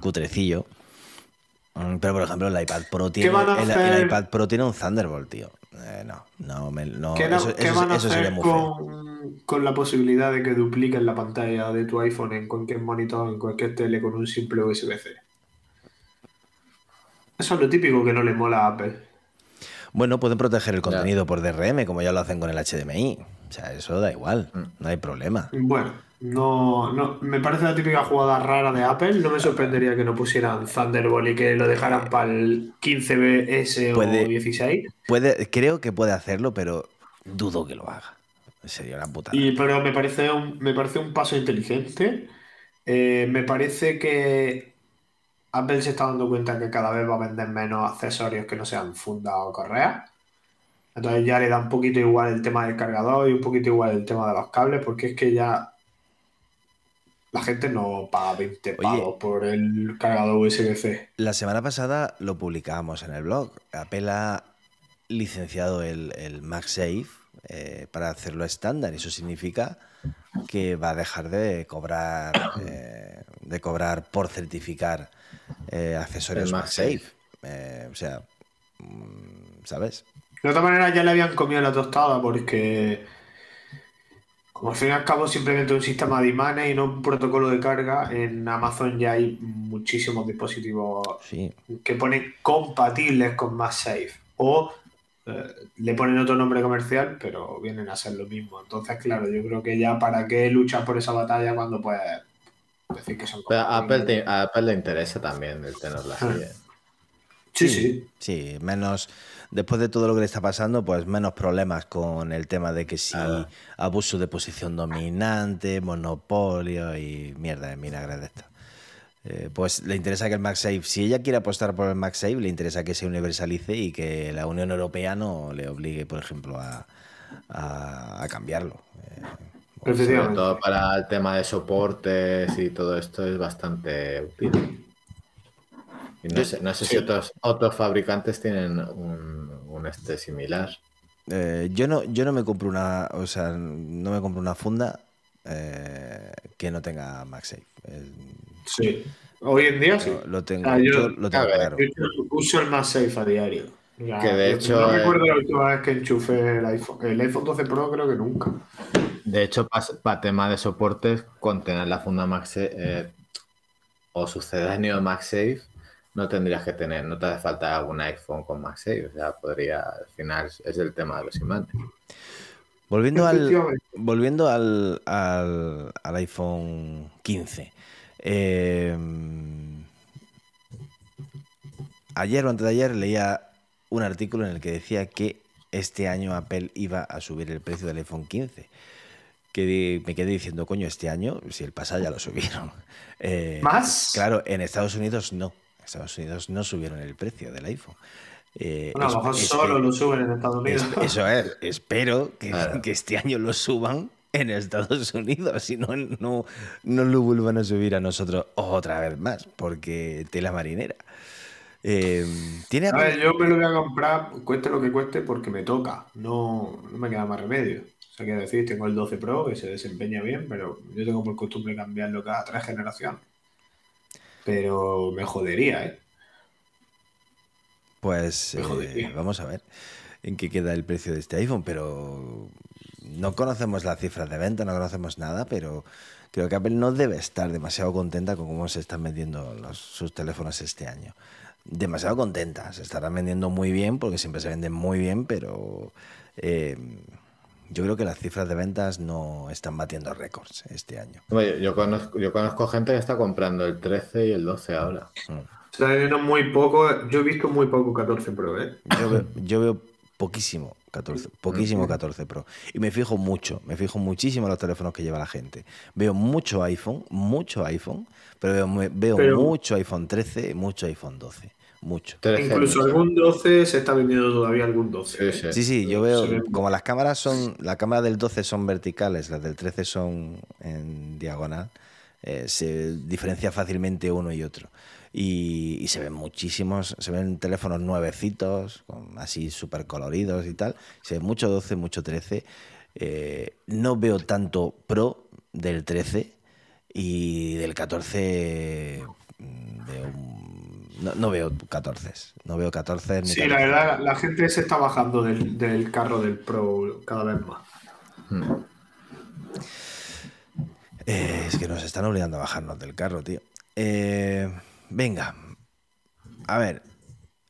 cutrecillo, mm, pero por ejemplo el iPad Pro tiene, el, iPad Pro tiene un Thunderbolt, tío. Eh, no, no, no, ¿Qué, eso, van a hacer con, con, la posibilidad de que dupliquen la pantalla de tu iPhone en cualquier monitor, en cualquier tele con un simple USB-C? Eso es lo típico que no le mola a Apple. Bueno, pueden proteger el contenido por DRM, como ya lo hacen con el HDMI. O sea, eso da igual, mm. no hay problema. Bueno, no, no, me parece la típica jugada rara de Apple. No me sorprendería que no pusieran Thunderbolt y que lo dejaran para el 15BS o 16. Puede, creo que puede hacerlo, pero dudo que lo haga. Sería una puta. Y, pero me parece un, me parece un paso inteligente. Eh, me parece que Apple se está dando cuenta que cada vez va a vender menos accesorios que no sean funda o correa. Entonces ya le da un poquito igual el tema del cargador y un poquito igual el tema de los cables, porque es que ya la gente no paga 20 pavos por el cargador USB-C. La semana pasada lo publicábamos en el blog. Apple ha licenciado el, el MagSafe eh, para hacerlo estándar. Eso significa que va a dejar de cobrar, eh, de cobrar por certificar eh, accesorios MagSafe. Eh, o sea, mm, ¿sabes? De otra manera ya le habían comido la tostada porque como al fin y al cabo simplemente un sistema de imanes y no un protocolo de carga, en Amazon ya hay muchísimos dispositivos que ponen compatibles con MagSafe. O eh, le ponen otro nombre comercial, pero vienen a ser lo mismo. Entonces, claro, yo creo que ya para qué luchar por esa batalla cuando puedes decir que son pero a Apple, a Apple le interesa también el tenerla así. ¿eh? Sí, sí. Sí, menos después de todo lo que le está pasando, pues menos problemas con el tema de que si abuso de posición dominante, monopolio y mierda de vinagre de esto. Eh, pues le interesa que el MagSafe, si ella quiere apostar por el MagSafe, le interesa que se universalice y que la Unión Europea no le obligue, por ejemplo, a, cambiarlo. Eh, sobre todo para el tema de soportes y todo esto es bastante útil no sé, no sé si otros, otros fabricantes tienen un, este similar. Eh, yo no, yo no me compro una, o sea, no me compro una funda eh, que no tenga MagSafe. sí. Hoy en día sí. Lo tengo, ah, yo, lo tengo claro. uso el MagSafe a diario. que de hecho. No recuerdo la última vez que enchufé el iPhone. El iPhone 12 Pro creo que nunca. De hecho, para, tema de soportes, con tener la funda MagSafe eh, o sucedáneo MagSafe, no tendrías que tener, no te hace falta algún iPhone con MagSafe, o sea, podría, al final es el tema de los imanes. Volviendo al, volviendo al, al, iPhone 15. Em, ayer o antes de ayer leía un artículo en el que decía que este año Apple iba a subir el precio del iPhone 15. Que me quedé diciendo, coño, este año, si el pasado ya lo subieron. (laughs) Eh, ¿Más? Claro, en Estados Unidos no. Estados Unidos no subieron el precio del iPhone. Eh, a lo mejor solo lo suben en Estados Unidos. eso es, espero que, este año lo suban en Estados (laughs) Unidos, si no, no, no lo vuelvan a subir a nosotros otra vez más, porque tela marinera. Eh, ¿tiene a ver, yo me lo voy a comprar, cueste lo que cueste, porque me toca, no, no me queda más remedio. Quiero decir, tengo el 12 Pro que se desempeña bien, pero yo tengo por costumbre cambiarlo cada tres generaciones pero me jodería, ¿eh? Pues eh, vamos a ver en qué queda el precio de este iPhone, pero no conocemos las cifras de venta, no conocemos nada, pero creo que Apple no debe estar demasiado contenta con cómo se están vendiendo sus teléfonos este año. Demasiado contenta, se estarán vendiendo muy bien porque siempre se venden muy bien, pero eh, yo creo que las cifras de ventas no están batiendo récords este año. yo, conozco, yo conozco gente que está comprando el 13 y el 12 ahora. Mm. Muy poco. Yo he visto muy poco 14 Pro, ¿eh? Yo veo, poquísimo 14, poquísimo 14 Pro. Y me fijo mucho, me fijo muchísimo en los teléfonos que lleva la gente. Veo mucho iPhone, mucho iPhone, pero veo, veo mucho iPhone 13, mucho iPhone 12 mucho. Incluso algún 12 se está vendiendo todavía algún 12. Sí, sí, yo veo, como las cámaras son, la cámara del 12 son verticales, las del 13 son en diagonal, eh, se diferencia fácilmente uno y otro. Y, se ven muchísimos, se ven teléfonos nuevecitos, así súper coloridos y tal. Se ve mucho 12, mucho 13. Eh, no veo tanto Pro del 13 y del 14 mm, de un no, veo 14. No veo 14. sí, la verdad, la gente se está bajando del, carro del Pro cada vez más. Hmm. Eh, es que nos están obligando a bajarnos del carro, tío. Eh, venga. A ver.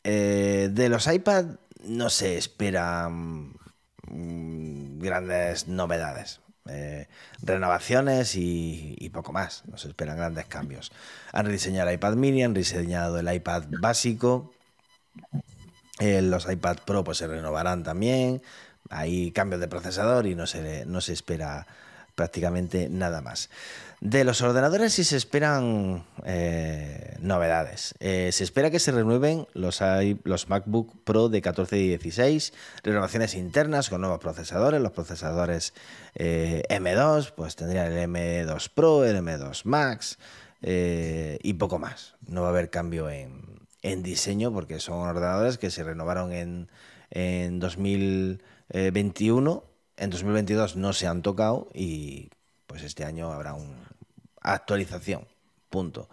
Eh, de los iPad no se esperan mm, grandes novedades. Eh, renovaciones y, poco más. Nos esperan grandes cambios. Han rediseñado el iPad mini, han rediseñado el iPad básico. Eh, los iPad Pro pues, se renovarán también. Hay cambios de procesador y no se, no se espera prácticamente nada más. De los ordenadores sí se esperan eh, novedades. Eh, se espera que se renueven los, los MacBook Pro de 14 y 16, renovaciones internas con nuevos procesadores, los procesadores eh, M2, pues tendrían el M2 Pro, el M2 Max y poco más. No va a haber cambio en, diseño porque son ordenadores que se renovaron en, en 2021, en 2022 no se han tocado y pues este año habrá una actualización. Punto.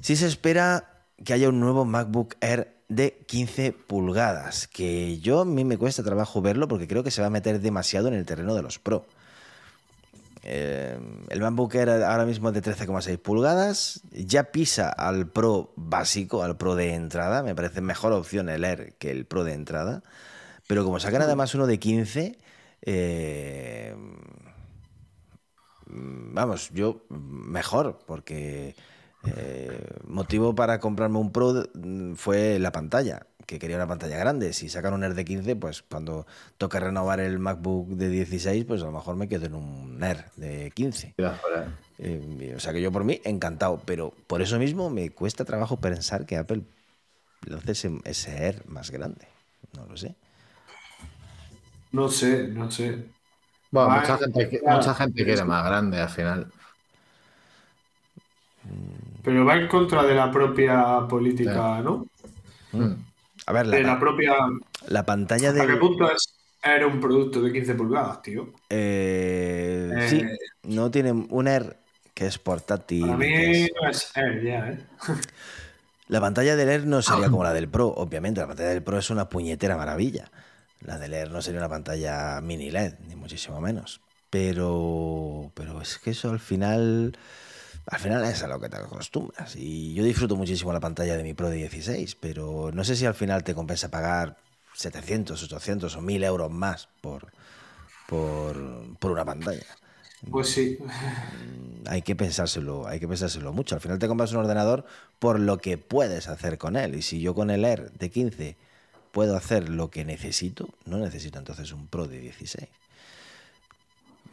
Sí se espera que haya un nuevo MacBook Air de 15 pulgadas, que yo a mí me cuesta trabajo verlo porque creo que se va a meter demasiado en el terreno de los Pro. Eh, el MacBook Air ahora mismo es de 13,6 pulgadas, ya pisa al Pro básico, al Pro de entrada, me parece mejor opción el Air que el Pro de entrada, pero como sacan además uno de 15, eh, vamos, yo mejor, porque eh, motivo para comprarme un Pro mm, fue la pantalla, que quería una pantalla grande. Si sacan un Air de 15, pues cuando toque renovar el MacBook de 16, pues a lo mejor me quedo en un Air de 15. Eh, o sea que yo por mí encantado, pero por eso mismo me cuesta trabajo pensar que Apple lance ese, ese Air más grande. No lo sé. No sé, no sé. Bueno, mucha gente, mucha gente quiere más grande al final. Pero va en contra de la propia política, ¿no? Mm. A ver, la, de la propia. La pantalla de. ¿A qué punto es, era un producto de 15 pulgadas, tío? Eh, eh, sí, no tiene un Air que es portátil. Para mí no es Air ya, ¿eh? La pantalla del Air no sería (laughs) como la del Pro, obviamente. La pantalla del Pro es una puñetera maravilla. La del Air no sería una pantalla mini LED, ni muchísimo menos. Pero, pero es que eso al final al final es a lo que te acostumbras. Y yo disfruto muchísimo la pantalla de mi Pro de 16, pero no sé si al final te compensa pagar 700, 800 o 1000 euros más por, por, una pantalla. Pues sí. Mm, hay que pensárselo, hay que pensárselo mucho. Al final te compras un ordenador por lo que puedes hacer con él. Y si yo con el Air de 15 puedo hacer lo que necesito, no necesito entonces un Pro de 16.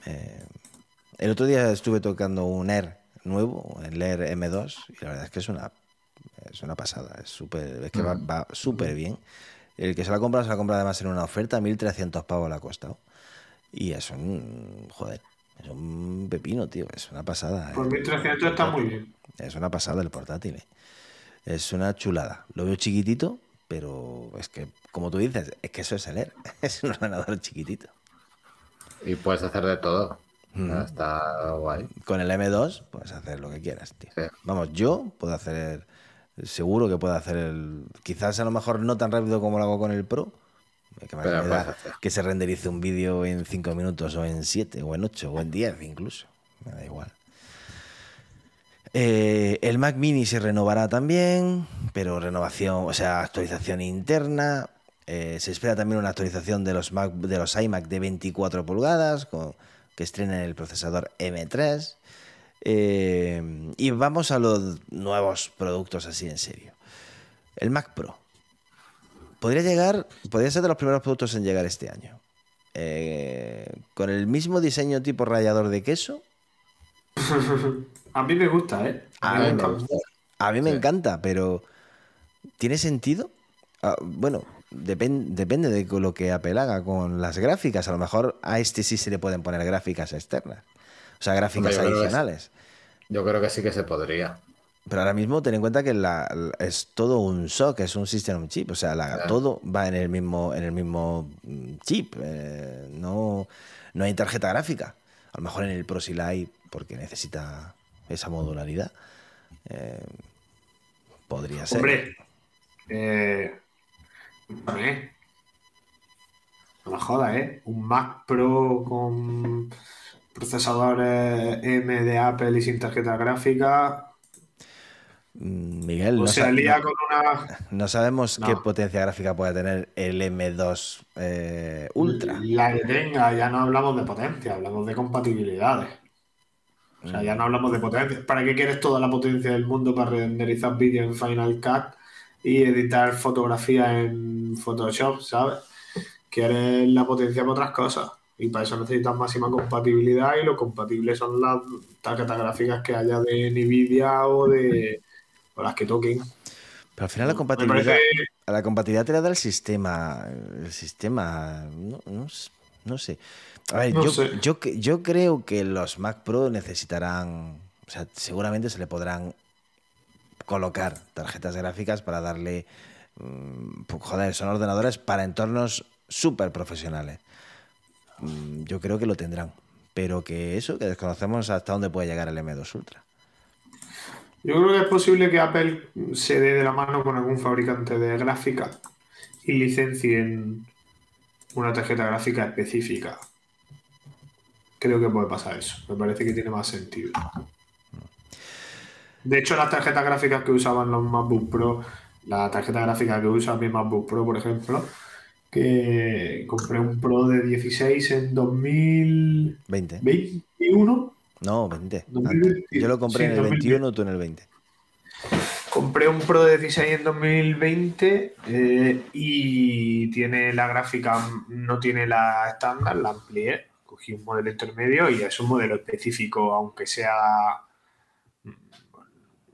Eh, el otro día estuve tocando un Air nuevo, en leer M2, y la verdad es que es una, es una pasada, es, súper es que va, mm. va súper bien. El que se la compra, se la compra además en una oferta, 1.300 pavos le ha costado. Y es un, joder, es un pepino, tío, es una pasada. Por 1.300 está muy bien. Es una pasada el portátil. Eh. Es una chulada. Lo veo chiquitito, pero es que, como tú dices, es que eso es el (laughs) es un ordenador chiquitito. Y puedes hacer de todo. Está guay. Con el M2 puedes hacer lo que quieras, tío. Vamos, yo puedo hacer. Seguro que puedo hacer el. Quizás a lo mejor no tan rápido como lo hago con el Pro. Que, se renderice un vídeo en 5 minutos o en 7 o en 8 o en 10 incluso. Me da igual. Eh, el Mac Mini se renovará también, pero renovación, o sea, actualización interna. Eh, se espera también una actualización de los, Mac, de los iMac de 24 pulgadas, con que estrenen el procesador M3. Eh, y vamos a los nuevos productos así en serio. El Mac Pro. Podría llegar, podría ser de los primeros productos en llegar este año. Con el mismo diseño tipo rallador de queso. (laughs) a mí me gusta, ¿eh? A, mí, me, encanta, pero ¿tiene sentido? Ah, bueno, depende de lo que Apple haga con las gráficas. A lo mejor a este sí se le pueden poner gráficas externas. O sea, gráficas adicionales. yo creo que sí que se podría. Pero ahora mismo ten en cuenta que es todo un SOC, es un System Chip. O sea, todo va en el mismo, en el mismo chip. Eh, no, no hay tarjeta gráfica. A lo mejor en el Pro sí la hay porque necesita esa modularidad. Eh, podría ser. Hombre, eh, no me joda, ¿eh? Un Mac Pro con procesadores M de Apple y sin tarjeta gráfica. Mm, Miguel, no, no sabemos qué potencia gráfica puede tener el M2 eh, Ultra. La que tenga, ya no hablamos de potencia, hablamos de compatibilidades. O sea, ya no hablamos de potencia. ¿Para qué quieres toda la potencia del mundo para renderizar vídeo en Final Cut y editar fotografía en Photoshop, ¿sabes? Quieres la potencia para otras cosas. Y para eso necesitas máxima compatibilidad y lo compatible son las tarjetas gráficas que haya de Nvidia o de las que toquen. Pero al final la compatibilidad, la compatibilidad te la da el sistema. El sistema, no, sé. A ver, yo, yo, yo creo que los Mac Pro necesitarán, o sea, seguramente se le podrán colocar tarjetas gráficas para darle... Mm, joder, son ordenadores para entornos súper profesionales. Mm, yo creo que lo tendrán. Pero que eso, que desconocemos hasta dónde puede llegar el M2 Ultra. Yo creo que es posible que Apple se dé de la mano con algún fabricante de gráfica y licencien una tarjeta gráfica específica. Creo que puede pasar eso. Me parece que tiene más sentido. De hecho, las tarjetas gráficas que usaban los MacBook Pro, la tarjeta gráfica que usa mi MacBook Pro, por ejemplo, que compré un Pro de 16 en 2020. 21. No, 20. Yo lo compré en el 21, tú en el 20. Compré un Pro de 16 en 2020 eh, y tiene la gráfica, no tiene la estándar, la amplié. Cogí un modelo intermedio y es un modelo específico, aunque sea.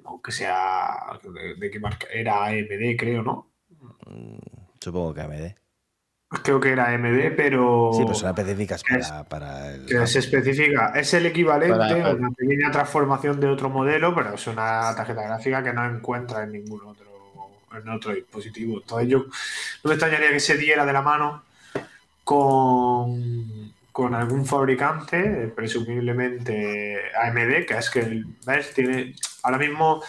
Aunque sea. ¿De, qué marca? Era AMD, creo, ¿no? Mm, supongo que AMD. Creo que era AMD, pero. Sí, pues son específicas para, el. es específica. Es el equivalente a una pequeña transformación de otro modelo, pero es una tarjeta gráfica que no encuentra en ningún otro, en otro dispositivo. Entonces, yo no me extrañaría que se diera de la mano con, con algún fabricante, presumiblemente AMD, que es que, ¿ves? Tiene. Ahora mismo,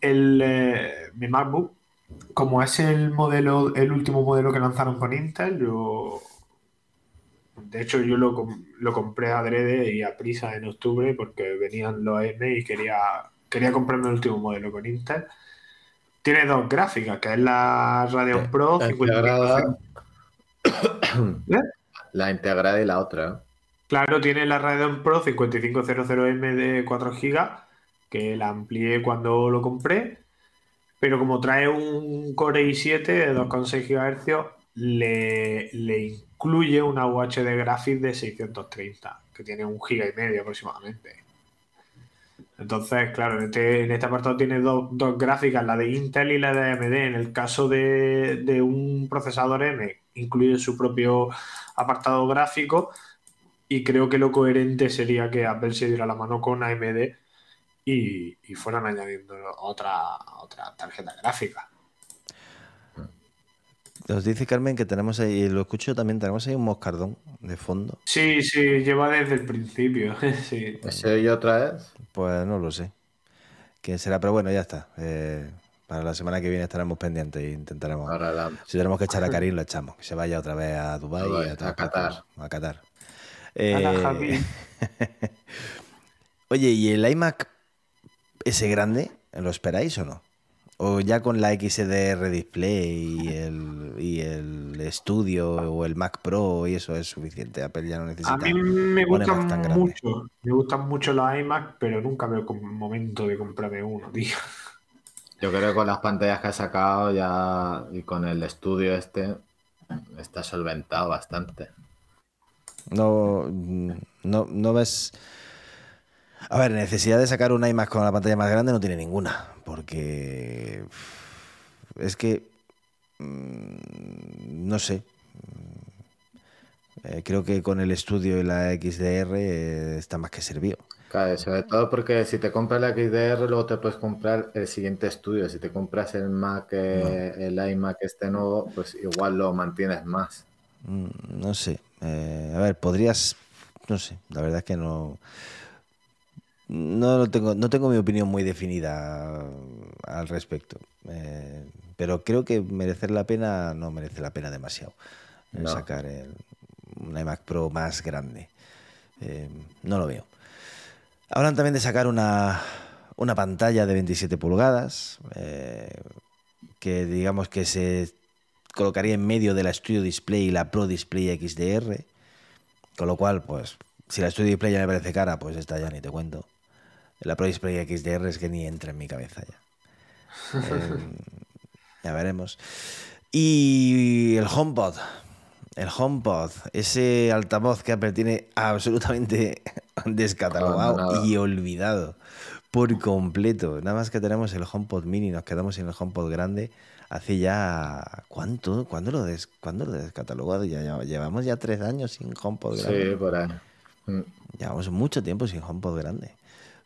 el, eh, mi MacBook como es el modelo, el último modelo que lanzaron con Intel, yo de hecho yo lo, lo compré a Drede y a prisa en octubre porque venían los AM y quería, quería comprarme el último modelo con Intel. Tiene dos gráficas, que es la Radeon Pro la integrada, ¿Eh? La integrada y la otra. Claro, tiene la Radeon Pro 5500M de 4 GB, que la amplié cuando lo compré pero como trae un Core i7 de 2,6 GHz, le, le incluye una UHD Graphics de 630, que tiene un giga y medio aproximadamente. Entonces, claro, en este, en este apartado tiene dos, gráficas, la de Intel y la de AMD. En el caso de, de un procesador M, incluye su propio apartado gráfico y creo que lo coherente sería que Apple se diera la mano con AMD y, fueran añadiendo otra, otra tarjeta gráfica. Nos dice Carmen que tenemos ahí, lo escucho también, tenemos ahí un moscardón de fondo. Sí, sí, lleva desde el principio. (laughs) sí. ¿Se oye otra vez? Pues no lo sé. ¿Quién será? Pero bueno, ya está. Eh, para la semana que viene estaremos pendientes e intentaremos. Si tenemos que echar a Karim, lo echamos. Que se vaya otra vez a Dubái y a, a, Qatar. A Qatar. Eh, (laughs) oye, ¿y el iMac ese grande, ¿lo esperáis o no? ¿O ya con la XDR Display y el, y el estudio o el Mac Pro y eso es suficiente? Apple ya no necesita. A mí me gustan mucho, me gustan mucho los iMac, pero nunca veo como momento de comprarme uno, tío. Yo creo que con las pantallas que ha sacado ya y con el estudio este está solventado bastante. No, no, no ves a ver, necesidad de sacar un iMac con la pantalla más grande no tiene ninguna, porque es que mm, no sé. Eh, creo que con el estudio y la XDR eh, está más que servido. Claro, sobre todo porque si te compras la XDR, luego te puedes comprar el siguiente estudio. Si te compras el Mac, eh, el iMac este nuevo, pues igual lo mantienes más. Mm, no sé. a ver, podrías. No sé, la verdad es que no. No tengo, no tengo mi opinión muy definida al respecto. Eh, pero creo que merecer la pena no merece la pena demasiado. Eh, sacar un iMac Pro más grande. Eh, no lo veo. Hablan también de sacar una, una pantalla de 27 pulgadas. que digamos que se colocaría en medio de la Studio Display y la Pro Display XDR. Con lo cual, pues, si la Studio Display ya me parece cara, pues esta ya ni te cuento. La Pro Display XDR es que ni entra en mi cabeza ya. (laughs) Eh, ya veremos. Y el HomePod. El HomePod, ese altavoz que Apple tiene absolutamente (laughs) descatalogado y olvidado por completo. Nada más que tenemos el HomePod mini, nos quedamos en el HomePod grande. Hace ya. ¿Cuánto? ¿Cuándo lo, des... ¿Cuándo lo descatalogado? Ya, llevamos ya tres años sin HomePod grande. Sí, por ahí. Mm. Llevamos mucho tiempo sin HomePod grande.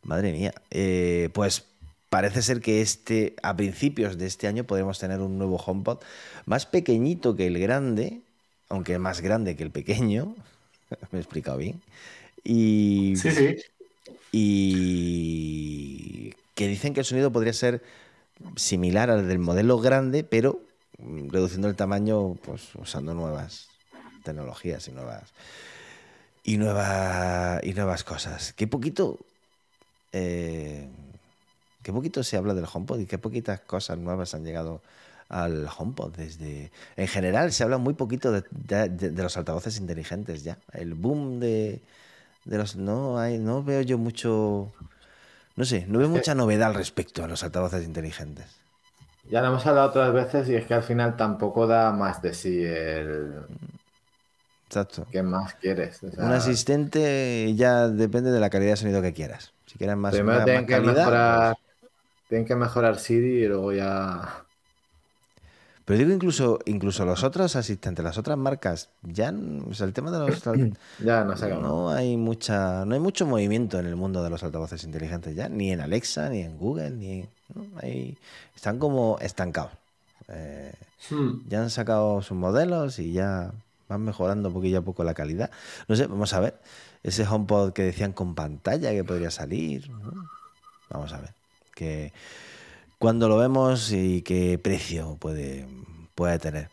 Madre mía. Eh, pues parece ser que este, a principios de este año podremos tener un nuevo HomePod más pequeñito que el grande, aunque más grande que el pequeño. (laughs) Me he explicado bien. Y, sí, sí. Y que dicen que el sonido podría ser similar al del modelo grande, pero reduciendo el tamaño, pues usando nuevas tecnologías y nuevas y y nuevas cosas. Qué poquito eh, qué poquito se habla del HomePod y qué poquitas cosas nuevas han llegado al HomePod desde en general se habla muy poquito de, los altavoces inteligentes ya. El boom de, de los no hay no veo yo mucho no sé, no veo mucha novedad al respecto a los altavoces inteligentes. Ya lo hemos hablado otras veces y es que al final tampoco da más de sí el... Exacto. ¿Qué más quieres? Un asistente ya depende de la calidad de sonido que quieras. Si quieres más, Primero tienen, que mejorar, pues tienen que mejorar Siri y luego ya... Pero digo incluso, incluso los otros asistentes, las otras marcas, ya el tema de los (clears throat) ya no, no hay mucha, no hay mucho movimiento en el mundo de los altavoces inteligentes ya, ni en Alexa, ni en Google, ni están como estancados. Eh, hmm. Ya han sacado sus modelos y ya van mejorando poquillo a poco la calidad. No sé, vamos a ver. Ese HomePod que decían con pantalla que podría salir. Vamos a ver. Que cuando lo vemos y qué precio puede, puede tener.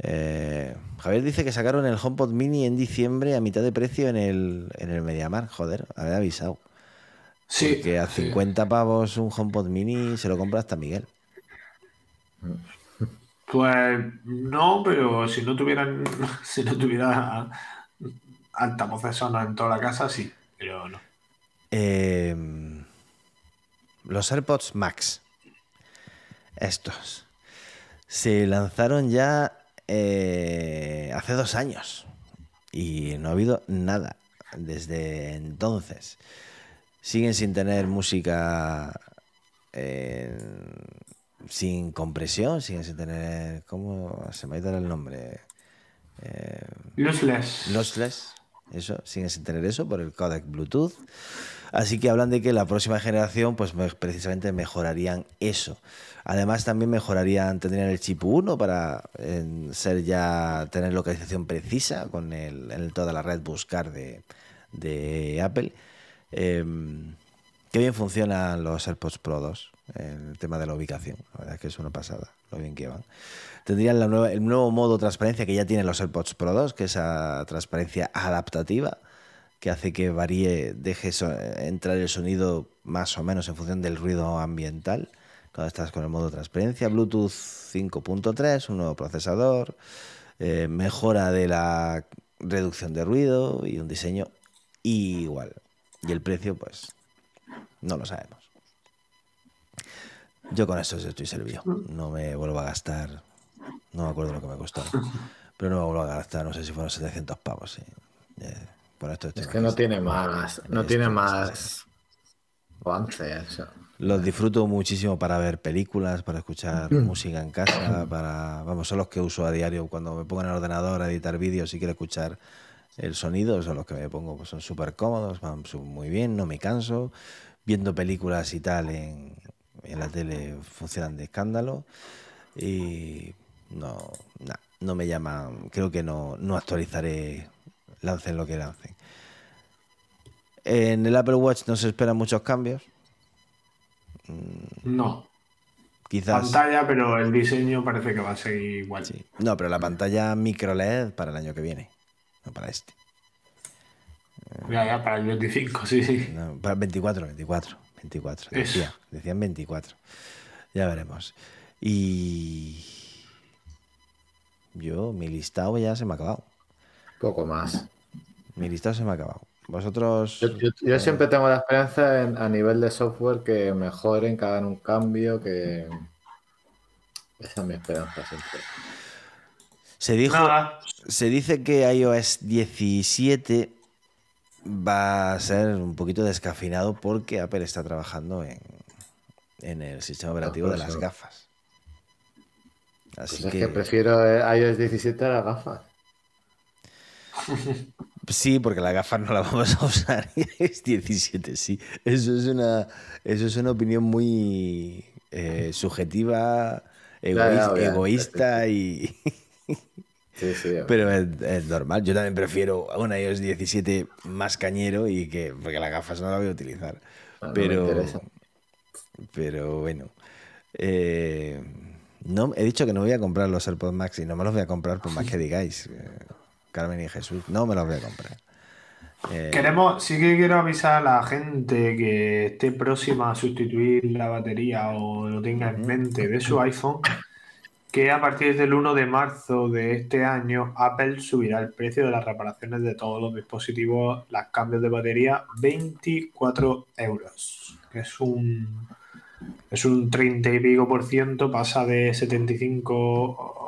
Eh, Javier dice que sacaron el HomePod Mini en diciembre a mitad de precio en el, en el Mediamar. Joder, haber avisado. Sí. Que a 50 pavos un HomePod Mini se lo compra hasta Miguel. Pues no, pero si no tuvieran, (laughs) si no tuviera altavoces sonos en toda la casa, sí, pero no. Em, los AirPods Max estos. Se lanzaron ya eh, hace dos años y no ha habido nada desde entonces. Siguen sin tener música sin compresión, siguen sin tener. ¿Cómo se me ha ido el nombre? Eh, lossless. Lossless, eso, sin tener eso por el codec Bluetooth. Así que hablan de que la próxima generación, pues precisamente mejorarían eso. Además, también mejorarían, tendrían el chip 1 para ser ya, tener localización precisa con toda la red buscar de, Apple. Em, qué bien funcionan los AirPods Pro 2 en el tema de la ubicación. La verdad es que es una pasada, lo bien que van. Tendrían la nueva, el nuevo modo transparencia que ya tienen los AirPods Pro 2, que es esa transparencia adaptativa que hace que varíe, deje entrar el sonido más o menos en función del ruido ambiental cuando estás con el modo transparencia, Bluetooth 5.3, un nuevo procesador, eh, mejora de la reducción de ruido y un diseño igual. Y el precio, pues, no lo sabemos. Yo con esto estoy servido. No me vuelvo a gastar. No me acuerdo lo que me costó. Pero no me vuelvo a gastar, no sé si fueron 700 pavos. Sí. Eh, por esto es que no tiene más. No tiene más avance eso. Los disfruto muchísimo para ver películas, para escuchar música en casa, para. Vamos, son los que uso a diario cuando me pongo en el ordenador a editar vídeos y quiero escuchar el sonido, son los que me pongo, pues son súper cómodos, van muy bien, no me canso. Viendo películas y tal en, en la tele funcionan de escándalo. Y no, no me llama, creo que no, no actualizaré, lancen lo que lancen. En el Apple Watch no se esperan muchos cambios. Mm. No. Quizás. Pantalla, pero el diseño parece que va a seguir igual. No, pero la pantalla micro LED para el año que viene, no para este. Ya, ya, para el 25, sí, sí. para el 24, 24, 24. Decía, decían 24. Ya veremos. Y. Yo, mi listado ya se me ha acabado. Poco más. Mi listado se me ha acabado. Vosotros. Yo, eh, siempre tengo la esperanza a nivel de software que mejoren, que hagan un cambio, que. Esa es mi esperanza siempre. Se dijo. Se dice que iOS 17 va a ser un poquito descafinado porque Apple está trabajando en, en el sistema operativo de las gafas. Así pues que... Es que prefiero iOS 17 a las gafas. (laughs) Sí, porque la gafas no la vamos a usar. es 17, sí. Eso es una, eso es una opinión muy eh, subjetiva, egoísta, y. (laughs) Sí, sí, Pero es, normal. Yo también prefiero un iOS 17 más cañero y que. Porque las gafas no las voy a utilizar. Pero. Pero bueno. Eh, no, he dicho que no voy a comprar los AirPods Max y no me los voy a comprar por más que digáis, eh, Carmen y Jesús. No me los voy a comprar. Eh, Queremos, sí que quiero avisar a la gente que esté próxima a sustituir la batería o lo tenga en mente de su iPhone, que a partir del 1 de marzo de este año Apple subirá el precio de las reparaciones de todos los dispositivos, los cambios de batería, 24 euros, es un es un 30 y pico por ciento, pasa de 75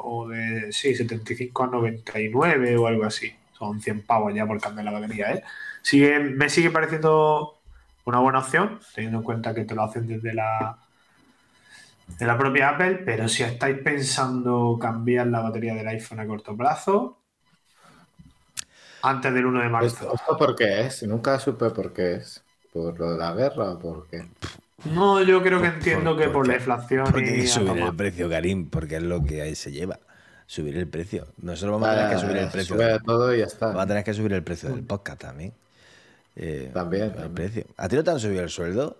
o de, sí, 75 a 99 o algo así. Son 100 pavos ya por cambiar la batería, ¿eh? Sigue, me sigue pareciendo una buena opción, teniendo en cuenta que te lo hacen desde la de la propia Apple, pero si estáis pensando cambiar la batería del iPhone a corto plazo, antes del 1 de marzo. ¿Esto, por qué es? Nunca supe por qué es. ¿Por lo de la guerra o por qué? No, yo creo que entiendo que por la inflación. Porque y subir el precio, Karim, porque es lo que ahí se lleva. Subir el precio. Nosotros vamos a tener que subir el precio. todo y ya está. Vamos a tener que subir el precio del podcast también. Eh, también. El precio. ¿A ti no te han subido el sueldo?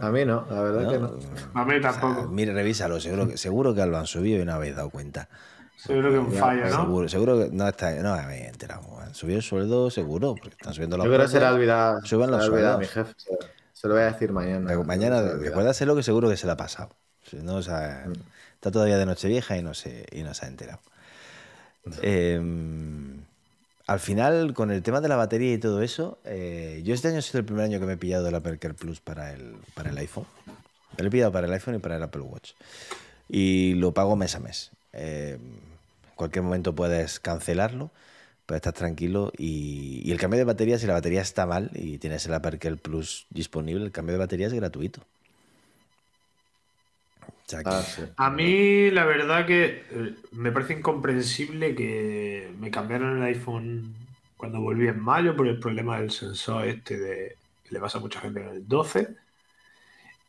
A mí no, la verdad que no. A mí tampoco. mire, revísalo, seguro que, seguro que lo han subido y no habéis dado cuenta. Seguro que un fallo, ¿no? Seguro, seguro que no está, no habéis enterado. Han subido el sueldo seguro, porque están subiendo los Yo creo que será olvidado. Suben los sueldos. mi jefe. Se lo voy a decir mañana. Mañana, recuerda lo que seguro que se le ha pasado. No, mm. está todavía de noche vieja y no se, y no se ha enterado. Em, al final, con el tema de la batería y todo eso, eh, yo este año ha sido el primer año que me he pillado el Apple Care Plus para el, para el iPhone. Me lo he pillado para el iPhone y para el Apple Watch. Y lo pago mes a mes. Em, en cualquier momento puedes cancelarlo pues estás tranquilo. Y, el cambio de batería, si la batería está mal y tienes el Apple Plus disponible, el cambio de batería es gratuito. Ah, A mí, la verdad que eh, me parece incomprensible que me cambiaron el iPhone cuando volví en mayo por el problema del sensor este de que le pasa a mucha gente en el 12.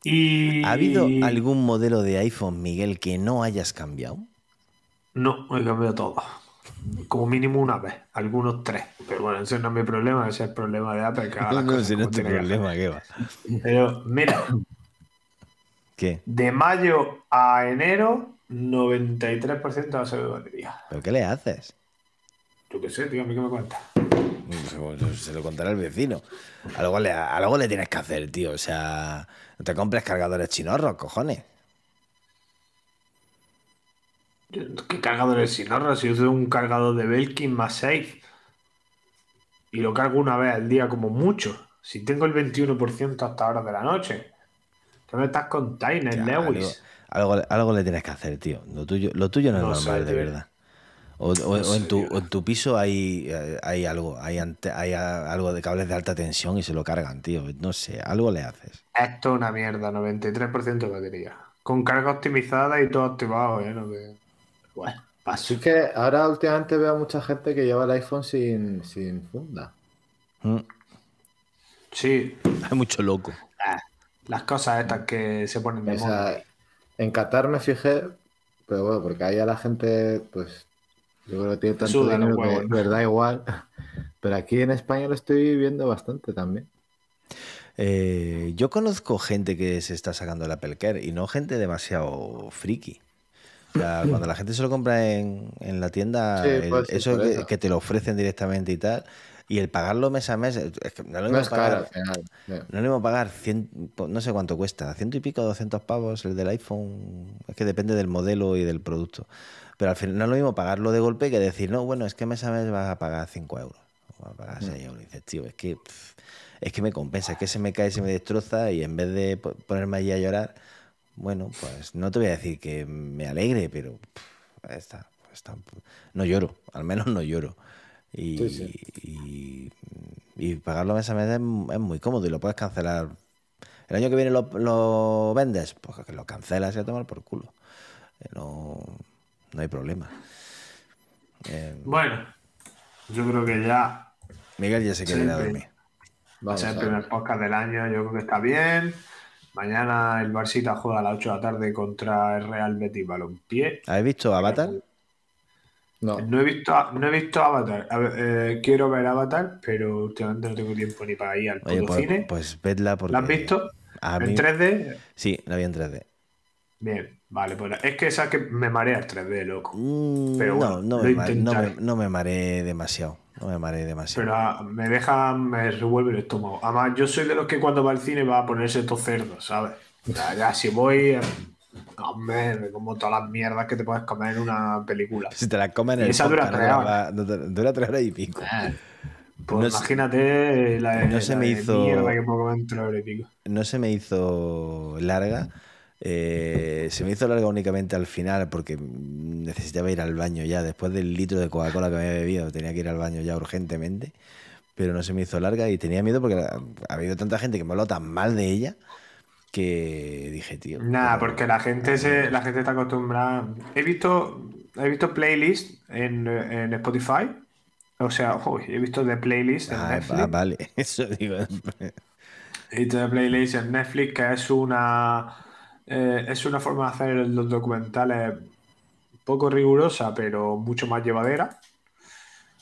Y... ¿Ha habido algún modelo de iPhone, Miguel, que no hayas cambiado? No, he cambiado todo como mínimo una vez, algunos tres. Pero bueno, ese no es mi problema, ese es el problema de Apple. Que (laughs) no, no, ese no es tu problema, ¿qué va? Pero mira, ¿qué? De mayo a enero, 93% va a ser de batería. ¿Pero qué le haces? Yo qué sé, tío, a mí qué me cuenta. Se lo contará el vecino. Algo le, algo le tienes que hacer, tío. O sea, no te compres cargadores chinorros, cojones. ¿Qué cargador es Sinorra? Si yo tengo un cargador de Belkin más 6 y lo cargo una vez al día como mucho. Si tengo el 21% hasta ahora de la noche. ¿Qué me estás con Tyner, Lewis? Algo, algo, le tienes que hacer, tío. Lo tuyo, lo tuyo no, es normal, de verdad. O, en tu, en tu, piso hay, hay algo, hay, hay algo de cables de alta tensión y se lo cargan, tío. No sé, algo le haces. Esto es una mierda, 93% de batería. Con carga optimizada y todo activado, ¿eh? No bueno, Así que ahora últimamente veo a mucha gente que lleva el iPhone sin, funda. Mm. Sí. (laughs) Hay mucho loco. Las cosas estas que se ponen de moda. En Qatar me fijé, pero bueno, porque ahí a la gente, pues, yo creo que tiene tanto dinero que verdad igual. (laughs) Pero aquí en España lo estoy viendo bastante también. Eh, yo conozco gente que se está sacando el Apple Care y no gente demasiado friki (clears throat) cuando la gente se lo compra en, la tienda, pues eso, que, te lo ofrecen directamente y tal, y el pagarlo mes a mes, es que no lo mismo pagar, no lo pagar no sé cuánto cuesta, ciento y pico, 200 pavos el del iPhone, es que depende del modelo y del producto. Pero al final no es lo mismo pagarlo de golpe que decir, no, bueno, es que mes a mes vas a pagar 5 euros, vas a pagar 6 mm. euros. Y dices, tío, es que, es que me compensa, es que se me cae, se me destroza y en vez de ponerme allí a llorar, bueno, pues no te voy a decir que me alegre, pero está, está, no lloro, al menos no lloro. Y, y, pagarlo mes a mes es, muy cómodo y lo puedes cancelar. El año que viene lo, vendes, pues que lo cancelas y a tomar por culo. Eh, no, no hay problema. Eh, bueno, yo creo que ya. Miguel ya se quiere ir a dormir. Va a ser el primer podcast del año, yo creo que está bien. Mañana el Barcita juega a las 8 de la tarde contra el Real Betis Balompié. ¿Has visto Avatar? No. No he visto, no he visto Avatar. Eh, quiero ver Avatar, pero últimamente no tengo tiempo ni para ir al pues, cine. Pues vedla porque... ¿La has visto? ¿En 3D? Sí, la vi en 3D. Bien, vale, pues es que esa que me marea el 3D, loco. Mm, Pero bueno, no, me no, me, mareé demasiado. No me mareé demasiado. Pero ah, me deja, me revuelve el estómago. Además, yo soy de los que cuando va al cine va a ponerse todo cerdo, ¿sabes? Ya, si voy. Hombre, como todas las mierdas que te puedes comer en una película. Si te las comes en el Esa dura tres horas. Dura tres horas y pico. Eh, pues imagínate la, no se me hizo, mierda que puedo comer en tres horas y pico. No se me hizo larga. Eh, se me hizo larga únicamente al final porque necesitaba ir al baño ya. Después del litro de Coca-Cola que había bebido, tenía que ir al baño ya urgentemente. Pero no se me hizo larga y tenía miedo porque ha habido tanta gente que me habló tan mal de ella que dije, tío. Nada, porque la gente se, la gente está acostumbrada. He visto, he visto playlists en, en Spotify. O sea, he visto de playlists en ah, Netflix. vale, (laughs) eso digo. He visto de playlists en Netflix que es una eh, es una forma de hacer los documentales poco rigurosa, pero mucho más llevadera.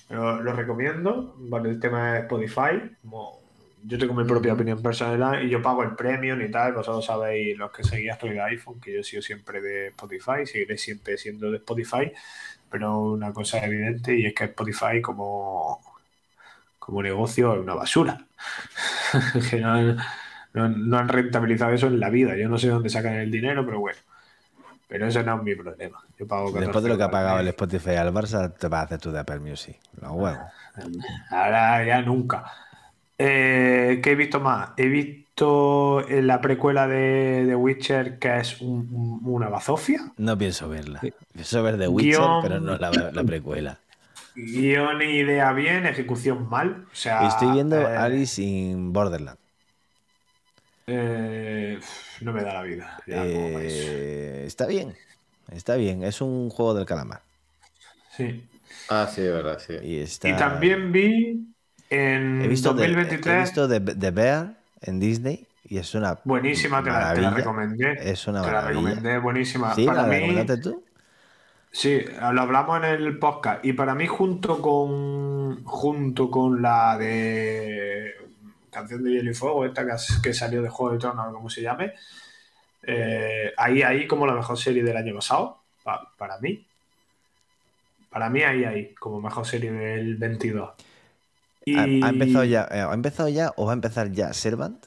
Lo, lo recomiendo. Bueno, el tema de Spotify. Yo tengo mi propia opinión personal y yo pago el premium y tal. Vosotros sabéis, los que seguís actualidad iPhone, que yo he sido siempre de Spotify, seguiré siempre siendo de Spotify. Pero una cosa evidente y es que Spotify como, como negocio es una basura. (laughs) no, han rentabilizado eso en la vida. Yo no sé dónde sacan el dinero, pero bueno. Pero eso no es mi problema. Yo pago Después de lo que ha pagado el Spotify al Barça, te vas a hacer tú de Apple Music. Los huevos. Ahora ya nunca. Eh, ¿Qué he visto más? He visto en la precuela de, The Witcher, que es una bazofia. No pienso verla. Pienso ver The Witcher, pero no la, la (laughs) precuela. Guión y idea bien, ejecución mal. O sea, Estoy viendo eh, Alice in Borderland. Eh, no me da la vida. Eh, está bien, está bien. Es un juego del calamar. Sí. Ah, sí, verdad, sí. Y, también vi en he visto 2023. he visto The, Bear en Disney y es una. Buenísima, te la, recomendé. Es una te la recomendé, buenísima. ¿Sí? ¿La mí, tú? Sí, lo hablamos en el podcast. Y para mí, junto con, junto con la de canción de Hielo y Fuego, esta que, salió de Juego de Tronos, como se llame, eh, ahí, ahí como la mejor serie del año pasado, para mí. Para mí ahí, ahí, como mejor serie del 22. ¿Ha, empezado ya, eh, ¿Ha empezado ya o va a empezar ya Servant?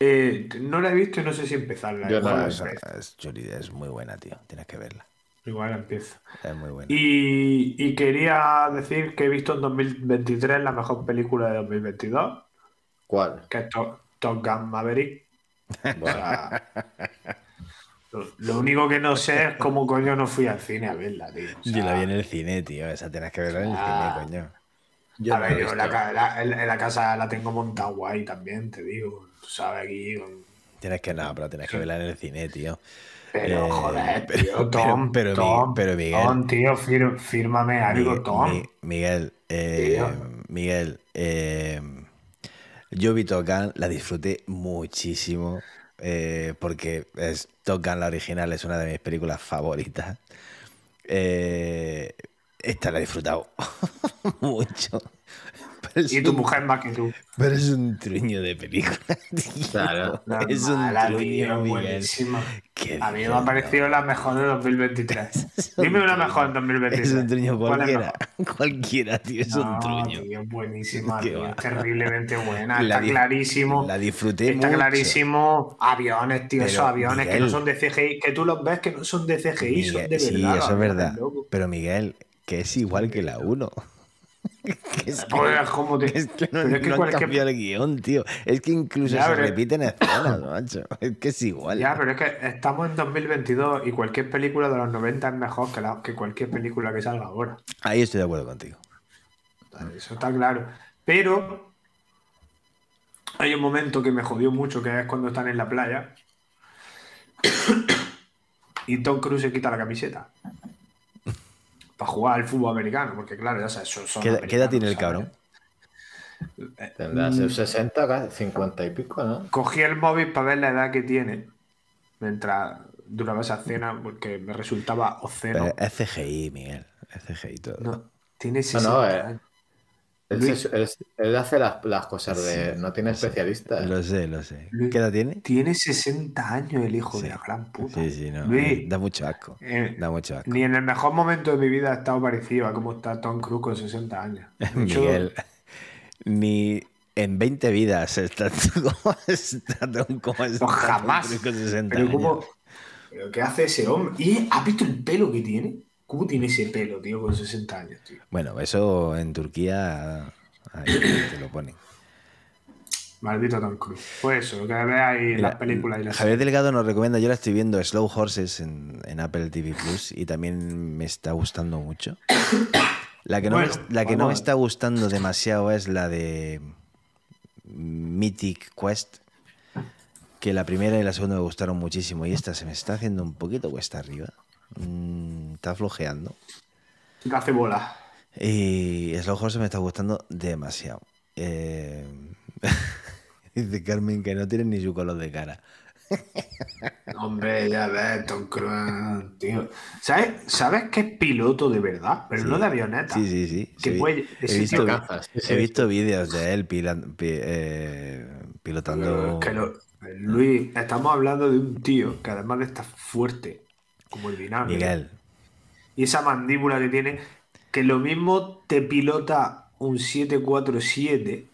Eh, no la he visto y no sé si empezarla. Yo no, es, es muy buena, tío. Tienes que verla. Igual empieza. Es muy buena. Y, quería decir que he visto en 2023 la mejor película de 2022. ¿Cuál? Que es Top, Gun Maverick. (laughs) lo, único que no sé es cómo coño no fui al cine a verla, tío. yo la vi en el cine, tío. Esa tienes que verla en el cine, coño. Yo a ver, yo la, en, la casa la tengo montada guay también, te digo. Tú sabes, aquí. Tienes que nada, pero tienes que verla en el cine, tío. Pero eh, joder, (laughs) tío, Tom, pero, Tom, pero, Miguel, Tom, tío, fírmame algo, Tom. Miguel, eh, Miguel, eh, yo vi Top la disfruté muchísimo porque es, Top Gun, la original, es una de mis películas favoritas. Esta la he disfrutado (laughs) mucho y tu mujer más que tú. Pero es un truño de película. (laughs) Claro. es un truño, Miguel. A mí me ha parecido la mejor de 2023. Dime una mejor en 2023. Es un truño cualquiera. (laughs) Cualquiera, tío, es un truño. Tío, buenísima, tío, terriblemente buena. está clarísimo. La disfruté Está clarísimo. Aviones, tío, esos aviones que no son de CGI, que tú los ves que no son de CGI, son de verdad. Sí, eso es verdad. Pero Miguel, que es igual que la 1. es (laughs) que, es que no, es que han cambiado el guion, tío. Es que incluso se repiten escenas, macho. Es que es igual. Ya, pero es que estamos en 2022 y cualquier película de los 90 es mejor que, que cualquier película que salga ahora. Ahí estoy de acuerdo contigo. Eso está claro. Pero hay un momento que me jodió mucho, que es cuando están en la playa (coughs) y Tom Cruise se quita la camiseta para jugar al fútbol americano, porque claro, ya sabes, son, ¿Qué, edad tiene el cabrón? Tendrá 60, 50 y pico, ¿no? Cogí el móvil para ver la edad que tiene mientras duraba esa cena porque me resultaba obsceno. es CGI, Miguel. Es CGI todo. No, tiene 60 no, no, eh. Él, hace las, cosas de. no tiene especialistas. Lo sé, lo sé. ¿Qué edad tiene? Tiene 60 años el hijo de la gran puta. Sí, sí, no. da mucho asco. Eh, da mucho asco. Ni en el mejor momento de mi vida ha estado parecido a cómo está Tom Cruise con 60 años. (laughs) Miguel. Ni en 20 vidas está, (laughs) como está Tom como está jamás. con 60 pero, ¿Pero qué hace ese hombre? ¿Y has visto el pelo que tiene? ¿Cómo tiene ese pelo, tío, con 60 años, tío? Bueno, eso en Turquía ahí te lo ponen. Maldito Tom Cruise. Pues eso, lo que veáis las películas y las Javier Delgado nos recomienda, yo la estoy viendo Slow Horses en, Apple TV Plus y también me está gustando mucho. La que no, me, la que no me está gustando demasiado es la de Mythic Quest, que la primera y la segunda me gustaron muchísimo y esta se me está haciendo un poquito cuesta arriba. Está flojeando. Hace bola. Y Slow se me está gustando demasiado. Eh, (laughs) dice Carmen que no tiene ni su color de cara. (laughs) Hombre, ya ves, Tom Cruise, tío. ¿Sabes, ¿Sabes qué es piloto de verdad? Pero no de avioneta. Sí, sí, sí. he, visto, he visto vídeos de él eh, pilotando. Luis, estamos hablando de un tío que además de estar fuerte, como el vinagre. Miguel. Y esa mandíbula que tiene, que lo mismo te pilota un 747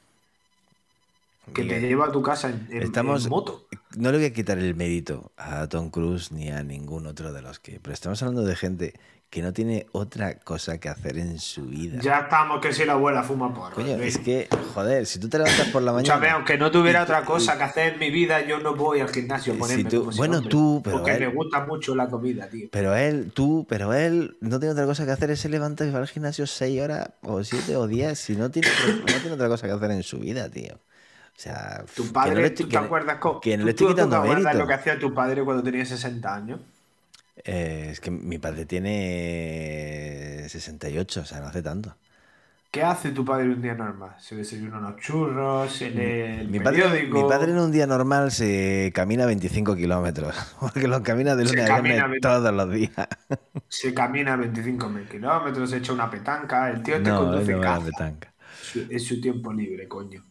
que te lleva a tu casa en, estamos, moto. No le voy a quitar el mérito a Tom Cruise ni a ningún otro de los que. Pero estamos hablando de gente que no tiene otra cosa que hacer en su vida. Ya estamos, que si la abuela fuma por. Coño, es que, joder, si tú te levantas por la mañana. aunque no tuviera otra cosa que hacer en mi vida, yo no voy al gimnasio a ponerme Bueno, tú, pero. Porque me gusta mucho la comida, tío. Pero él, tú, pero él no tiene otra cosa que hacer, él se levanta y va al gimnasio 6 horas, o 7 o 10, si no tiene, no tiene otra cosa que hacer en su vida, tío. O sea, tu padre, ¿tú te acuerdas que no le estoy quitando mérito. lo que hacía tu padre cuando tenía 60 años? Eh, es que mi padre tiene 68, o sea, no hace tanto. ¿Qué hace tu padre un día normal? ¿Se desayuna unos churros? ¿Se lee el mi periódico? Padre, mi padre en un día normal se camina 25 kilómetros, (laughs) porque lo camina de lunes a viernes todos los días. Se camina 25 kilómetros, se echa una petanca, el tío te conduce no Petanca. Es su tiempo libre, coño.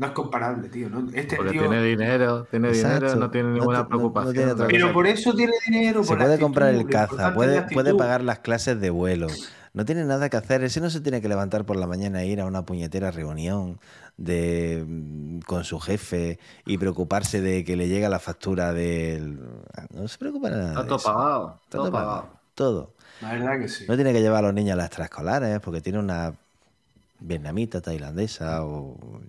No es comparable, tío. Este Porque tiene dinero, tiene dinero, no tiene ninguna preocupación. pero por eso tiene dinero. Se puede comprar el caza, puede, puede pagar las clases de vuelo. No tiene nada que hacer. Ese no se tiene que levantar por la mañana e ir a una puñetera reunión de, mm, con su jefe y preocuparse de que le llega la factura del. No se preocupa nada. Está todo pagado. todo, pagado. Todo. La verdad que sí. No tiene que llevar a los niños a las extraescolares porque tiene una vietnamita, tailandesa o...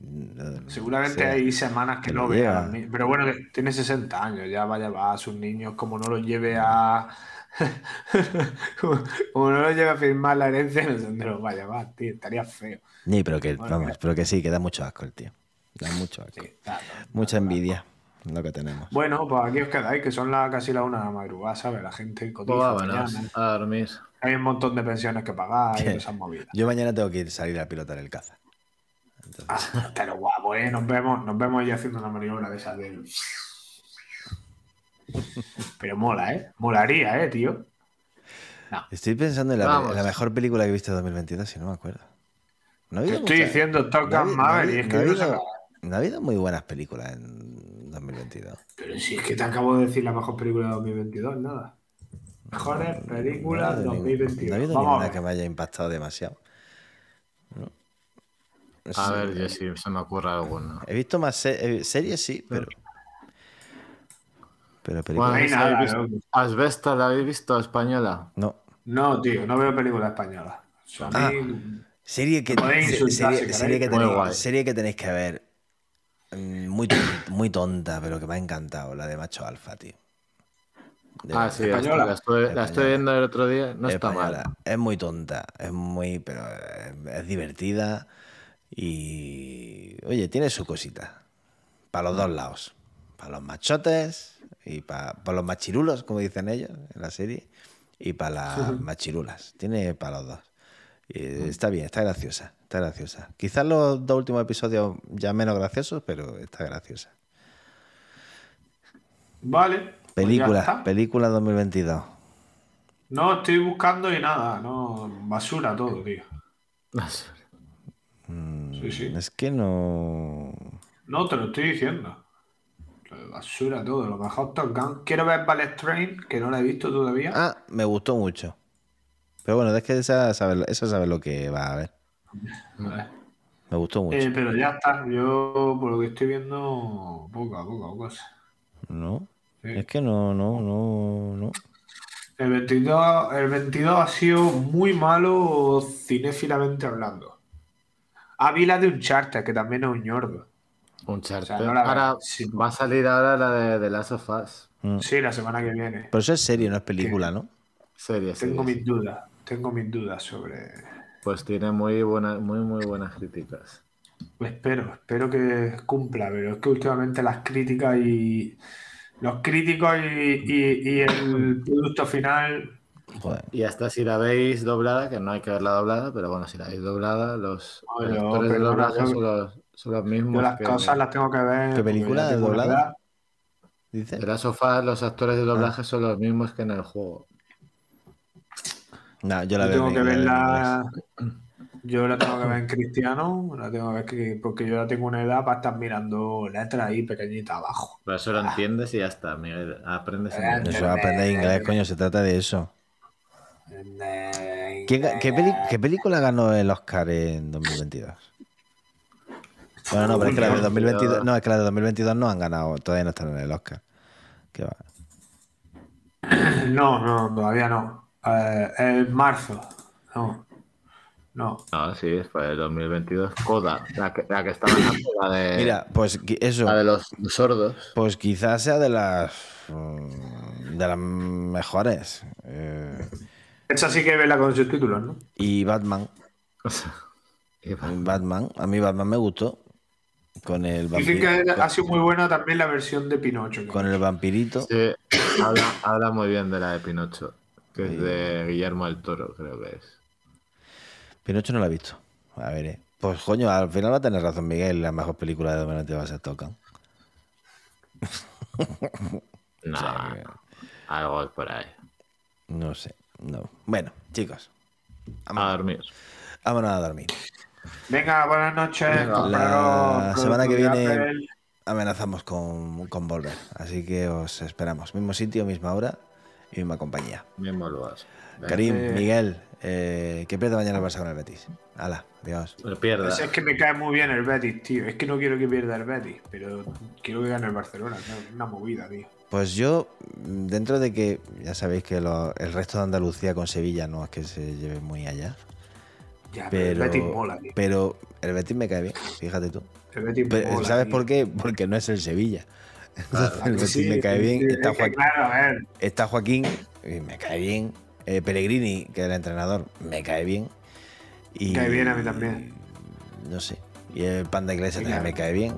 Seguramente hay semanas que, no vea. Pero bueno, tiene 60 años, ya vaya va a sus niños, como no los lleve a... (laughs) como, no los lleve a firmar la herencia, (laughs) no sé dónde los vaya a llevar, tío, estaría feo. Sí, pero que, vamos, pero que sí, que da mucho asco el tío. Da mucho asco. Mucha envidia lo que tenemos. Bueno, pues aquí os quedáis, que son la, casi la una de la madrugada, ¿sabes? La gente cotiza pues a dormir. Hay un montón de pensiones que pagar y esas movidas. Yo mañana tengo que ir salir a pilotar el caza. Ah, pero guapo, ¿eh? Nos vemos, nos vemos ya haciendo una maniobra de esas del... Pero mola, ¿eh? Molaría, ¿eh, tío? Estoy pensando en la, mejor película que he visto de 2022, si no me acuerdo. No Te estoy diciendo Top Gun Maverick. No ha habido muy buenas películas en 2022. Pero si es que te acabo de decir la mejor película de 2022, nada. Mejores películas de 2022. No ha habido ninguna que me haya impactado demasiado. A ver, yo sí, se me ocurre alguna. He visto más series, sí, pero. Pero películas. Bueno, ¿Asbesta la habéis visto española? No. No, tío, no veo películas españolas. Ah, serie que, serie, que tenéis, serie que tenéis que ver Mm, muy, muy tonta, pero que me ha encantado, la de Macho Alfa, tío. Ah, sí, la, estoy, viendo el otro día, no está mala. Es muy tonta, es muy, pero es, divertida y, oye, tiene su cosita, para los dos lados, para los machotes y para, los machirulos, como dicen ellos en la serie, y para las machirulas, tiene para los dos. Está bien, está graciosa, está graciosa. Quizás los dos últimos episodios ya menos graciosos, pero está graciosa. Vale. Pues película, película 2022. No, estoy buscando y nada, no, basura todo, tío. Sí, sí. Es que no. No, te lo estoy diciendo. Basura todo, lo mejor Top Gun. Quiero ver Ballet Train, que no la he visto todavía. Ah, me gustó mucho. Pero bueno, es que esa sabe, esa sabe lo que va a ver. Me gustó mucho. Eh, pero ya está, yo por lo que estoy viendo, poca, poca cosa. No, es que no, no, no, no. El 22, el 22 ha sido muy malo cinéfilamente hablando. Ah, vi la de un charter, que también es un ñordo. Un charter. ahora va a salir ahora la de The Last of Us. Mm. Sí, la semana que viene. Pero eso es serie, no es película, ¿no? Serie, Tengo mis dudas. Tengo mis dudas sobre. Pues tiene muy buenas, muy, muy buenas críticas. Espero, espero que cumpla, pero es que últimamente las críticas y los críticos y, el producto final. Y hasta si la veis doblada, que no hay que verla doblada, pero bueno, si la veis doblada, los, actores de doblaje son los, mismos. Yo las cosas las tengo que ver. ¿Qué película de doblada? Dice. De la sofá, los actores de doblaje ah. son los mismos que en el juego. No, yo la veo. Tengo que verla. Yo la tengo que ver en cristiano, la tengo que ver porque yo ya tengo una edad para estar mirando letras ahí pequeñita abajo. Pero eso lo ah. entiendes y ya está, Miguel. Aprendes inglés. Eso aprender inglés, coño, se trata de eso. ¿Qué, película ganó el Oscar en 2022? Bueno, no, pero es que la de 2022, no, es que la de 2022 no han ganado, todavía no están en el Oscar. ¿Qué va? No, no, todavía no. Eh, en marzo. No. No. No, sí, fue el 2022. Coda, la que, la que estaba la de. Mira, pues eso. La de los sordos. Pues quizás sea de las. Mm, de las mejores. Eh. Esa sí que la con sus títulos, ¿no? (laughs) Y Batman. Batman. A mí Batman me gustó. Con el Dicen que ha sido muy buena también la versión de Pinocho. Con el vampirito. Sí, habla, habla muy bien de la de Pinocho. Que es de Guillermo del Toro, creo que es. Pinocho no la he visto. A ver, eh. Pues coño, al final va a tener razón Miguel, la mejor película de Dominante va a ser Tocan. (laughs) no, algo por ahí. No sé, no. Bueno, chicos. Vamos a dormir. Vámonos a dormir. Venga, buenas noches. la semana que viene amenazamos con, con, volver. Así que os esperamos. Mismo sitio, misma hora y misma compañía. Mismo lugar. Karim, Miguel, eh, ¿qué pierde mañana el Barça con el Betis? Hala, Dios. pierda. es que me cae muy bien el Betis, tío. Es que no quiero que pierda el Betis, pero quiero que gane el Barcelona. Es una movida, tío. Pues yo, dentro de que ya sabéis que el resto de Andalucía con Sevilla no es que se lleve muy allá. Ya, pero, el Betis mola, tío. Pero el Betis me cae bien, fíjate tú. El Betis mola, ¿Sabes por qué? Porque no es el Sevilla. (laughs) el Betis me cae bien. Está Joaquín, está Joaquín, y me cae bien. Eh, Pellegrini, que es el entrenador, me cae bien. Y, cae bien a mí también. No sé. Y el pan de iglesia también me cae bien.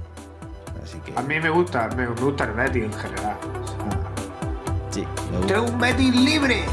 Así que... A mí me gusta, me gusta el Betis en general. Sí, me gusta. un Betis libre!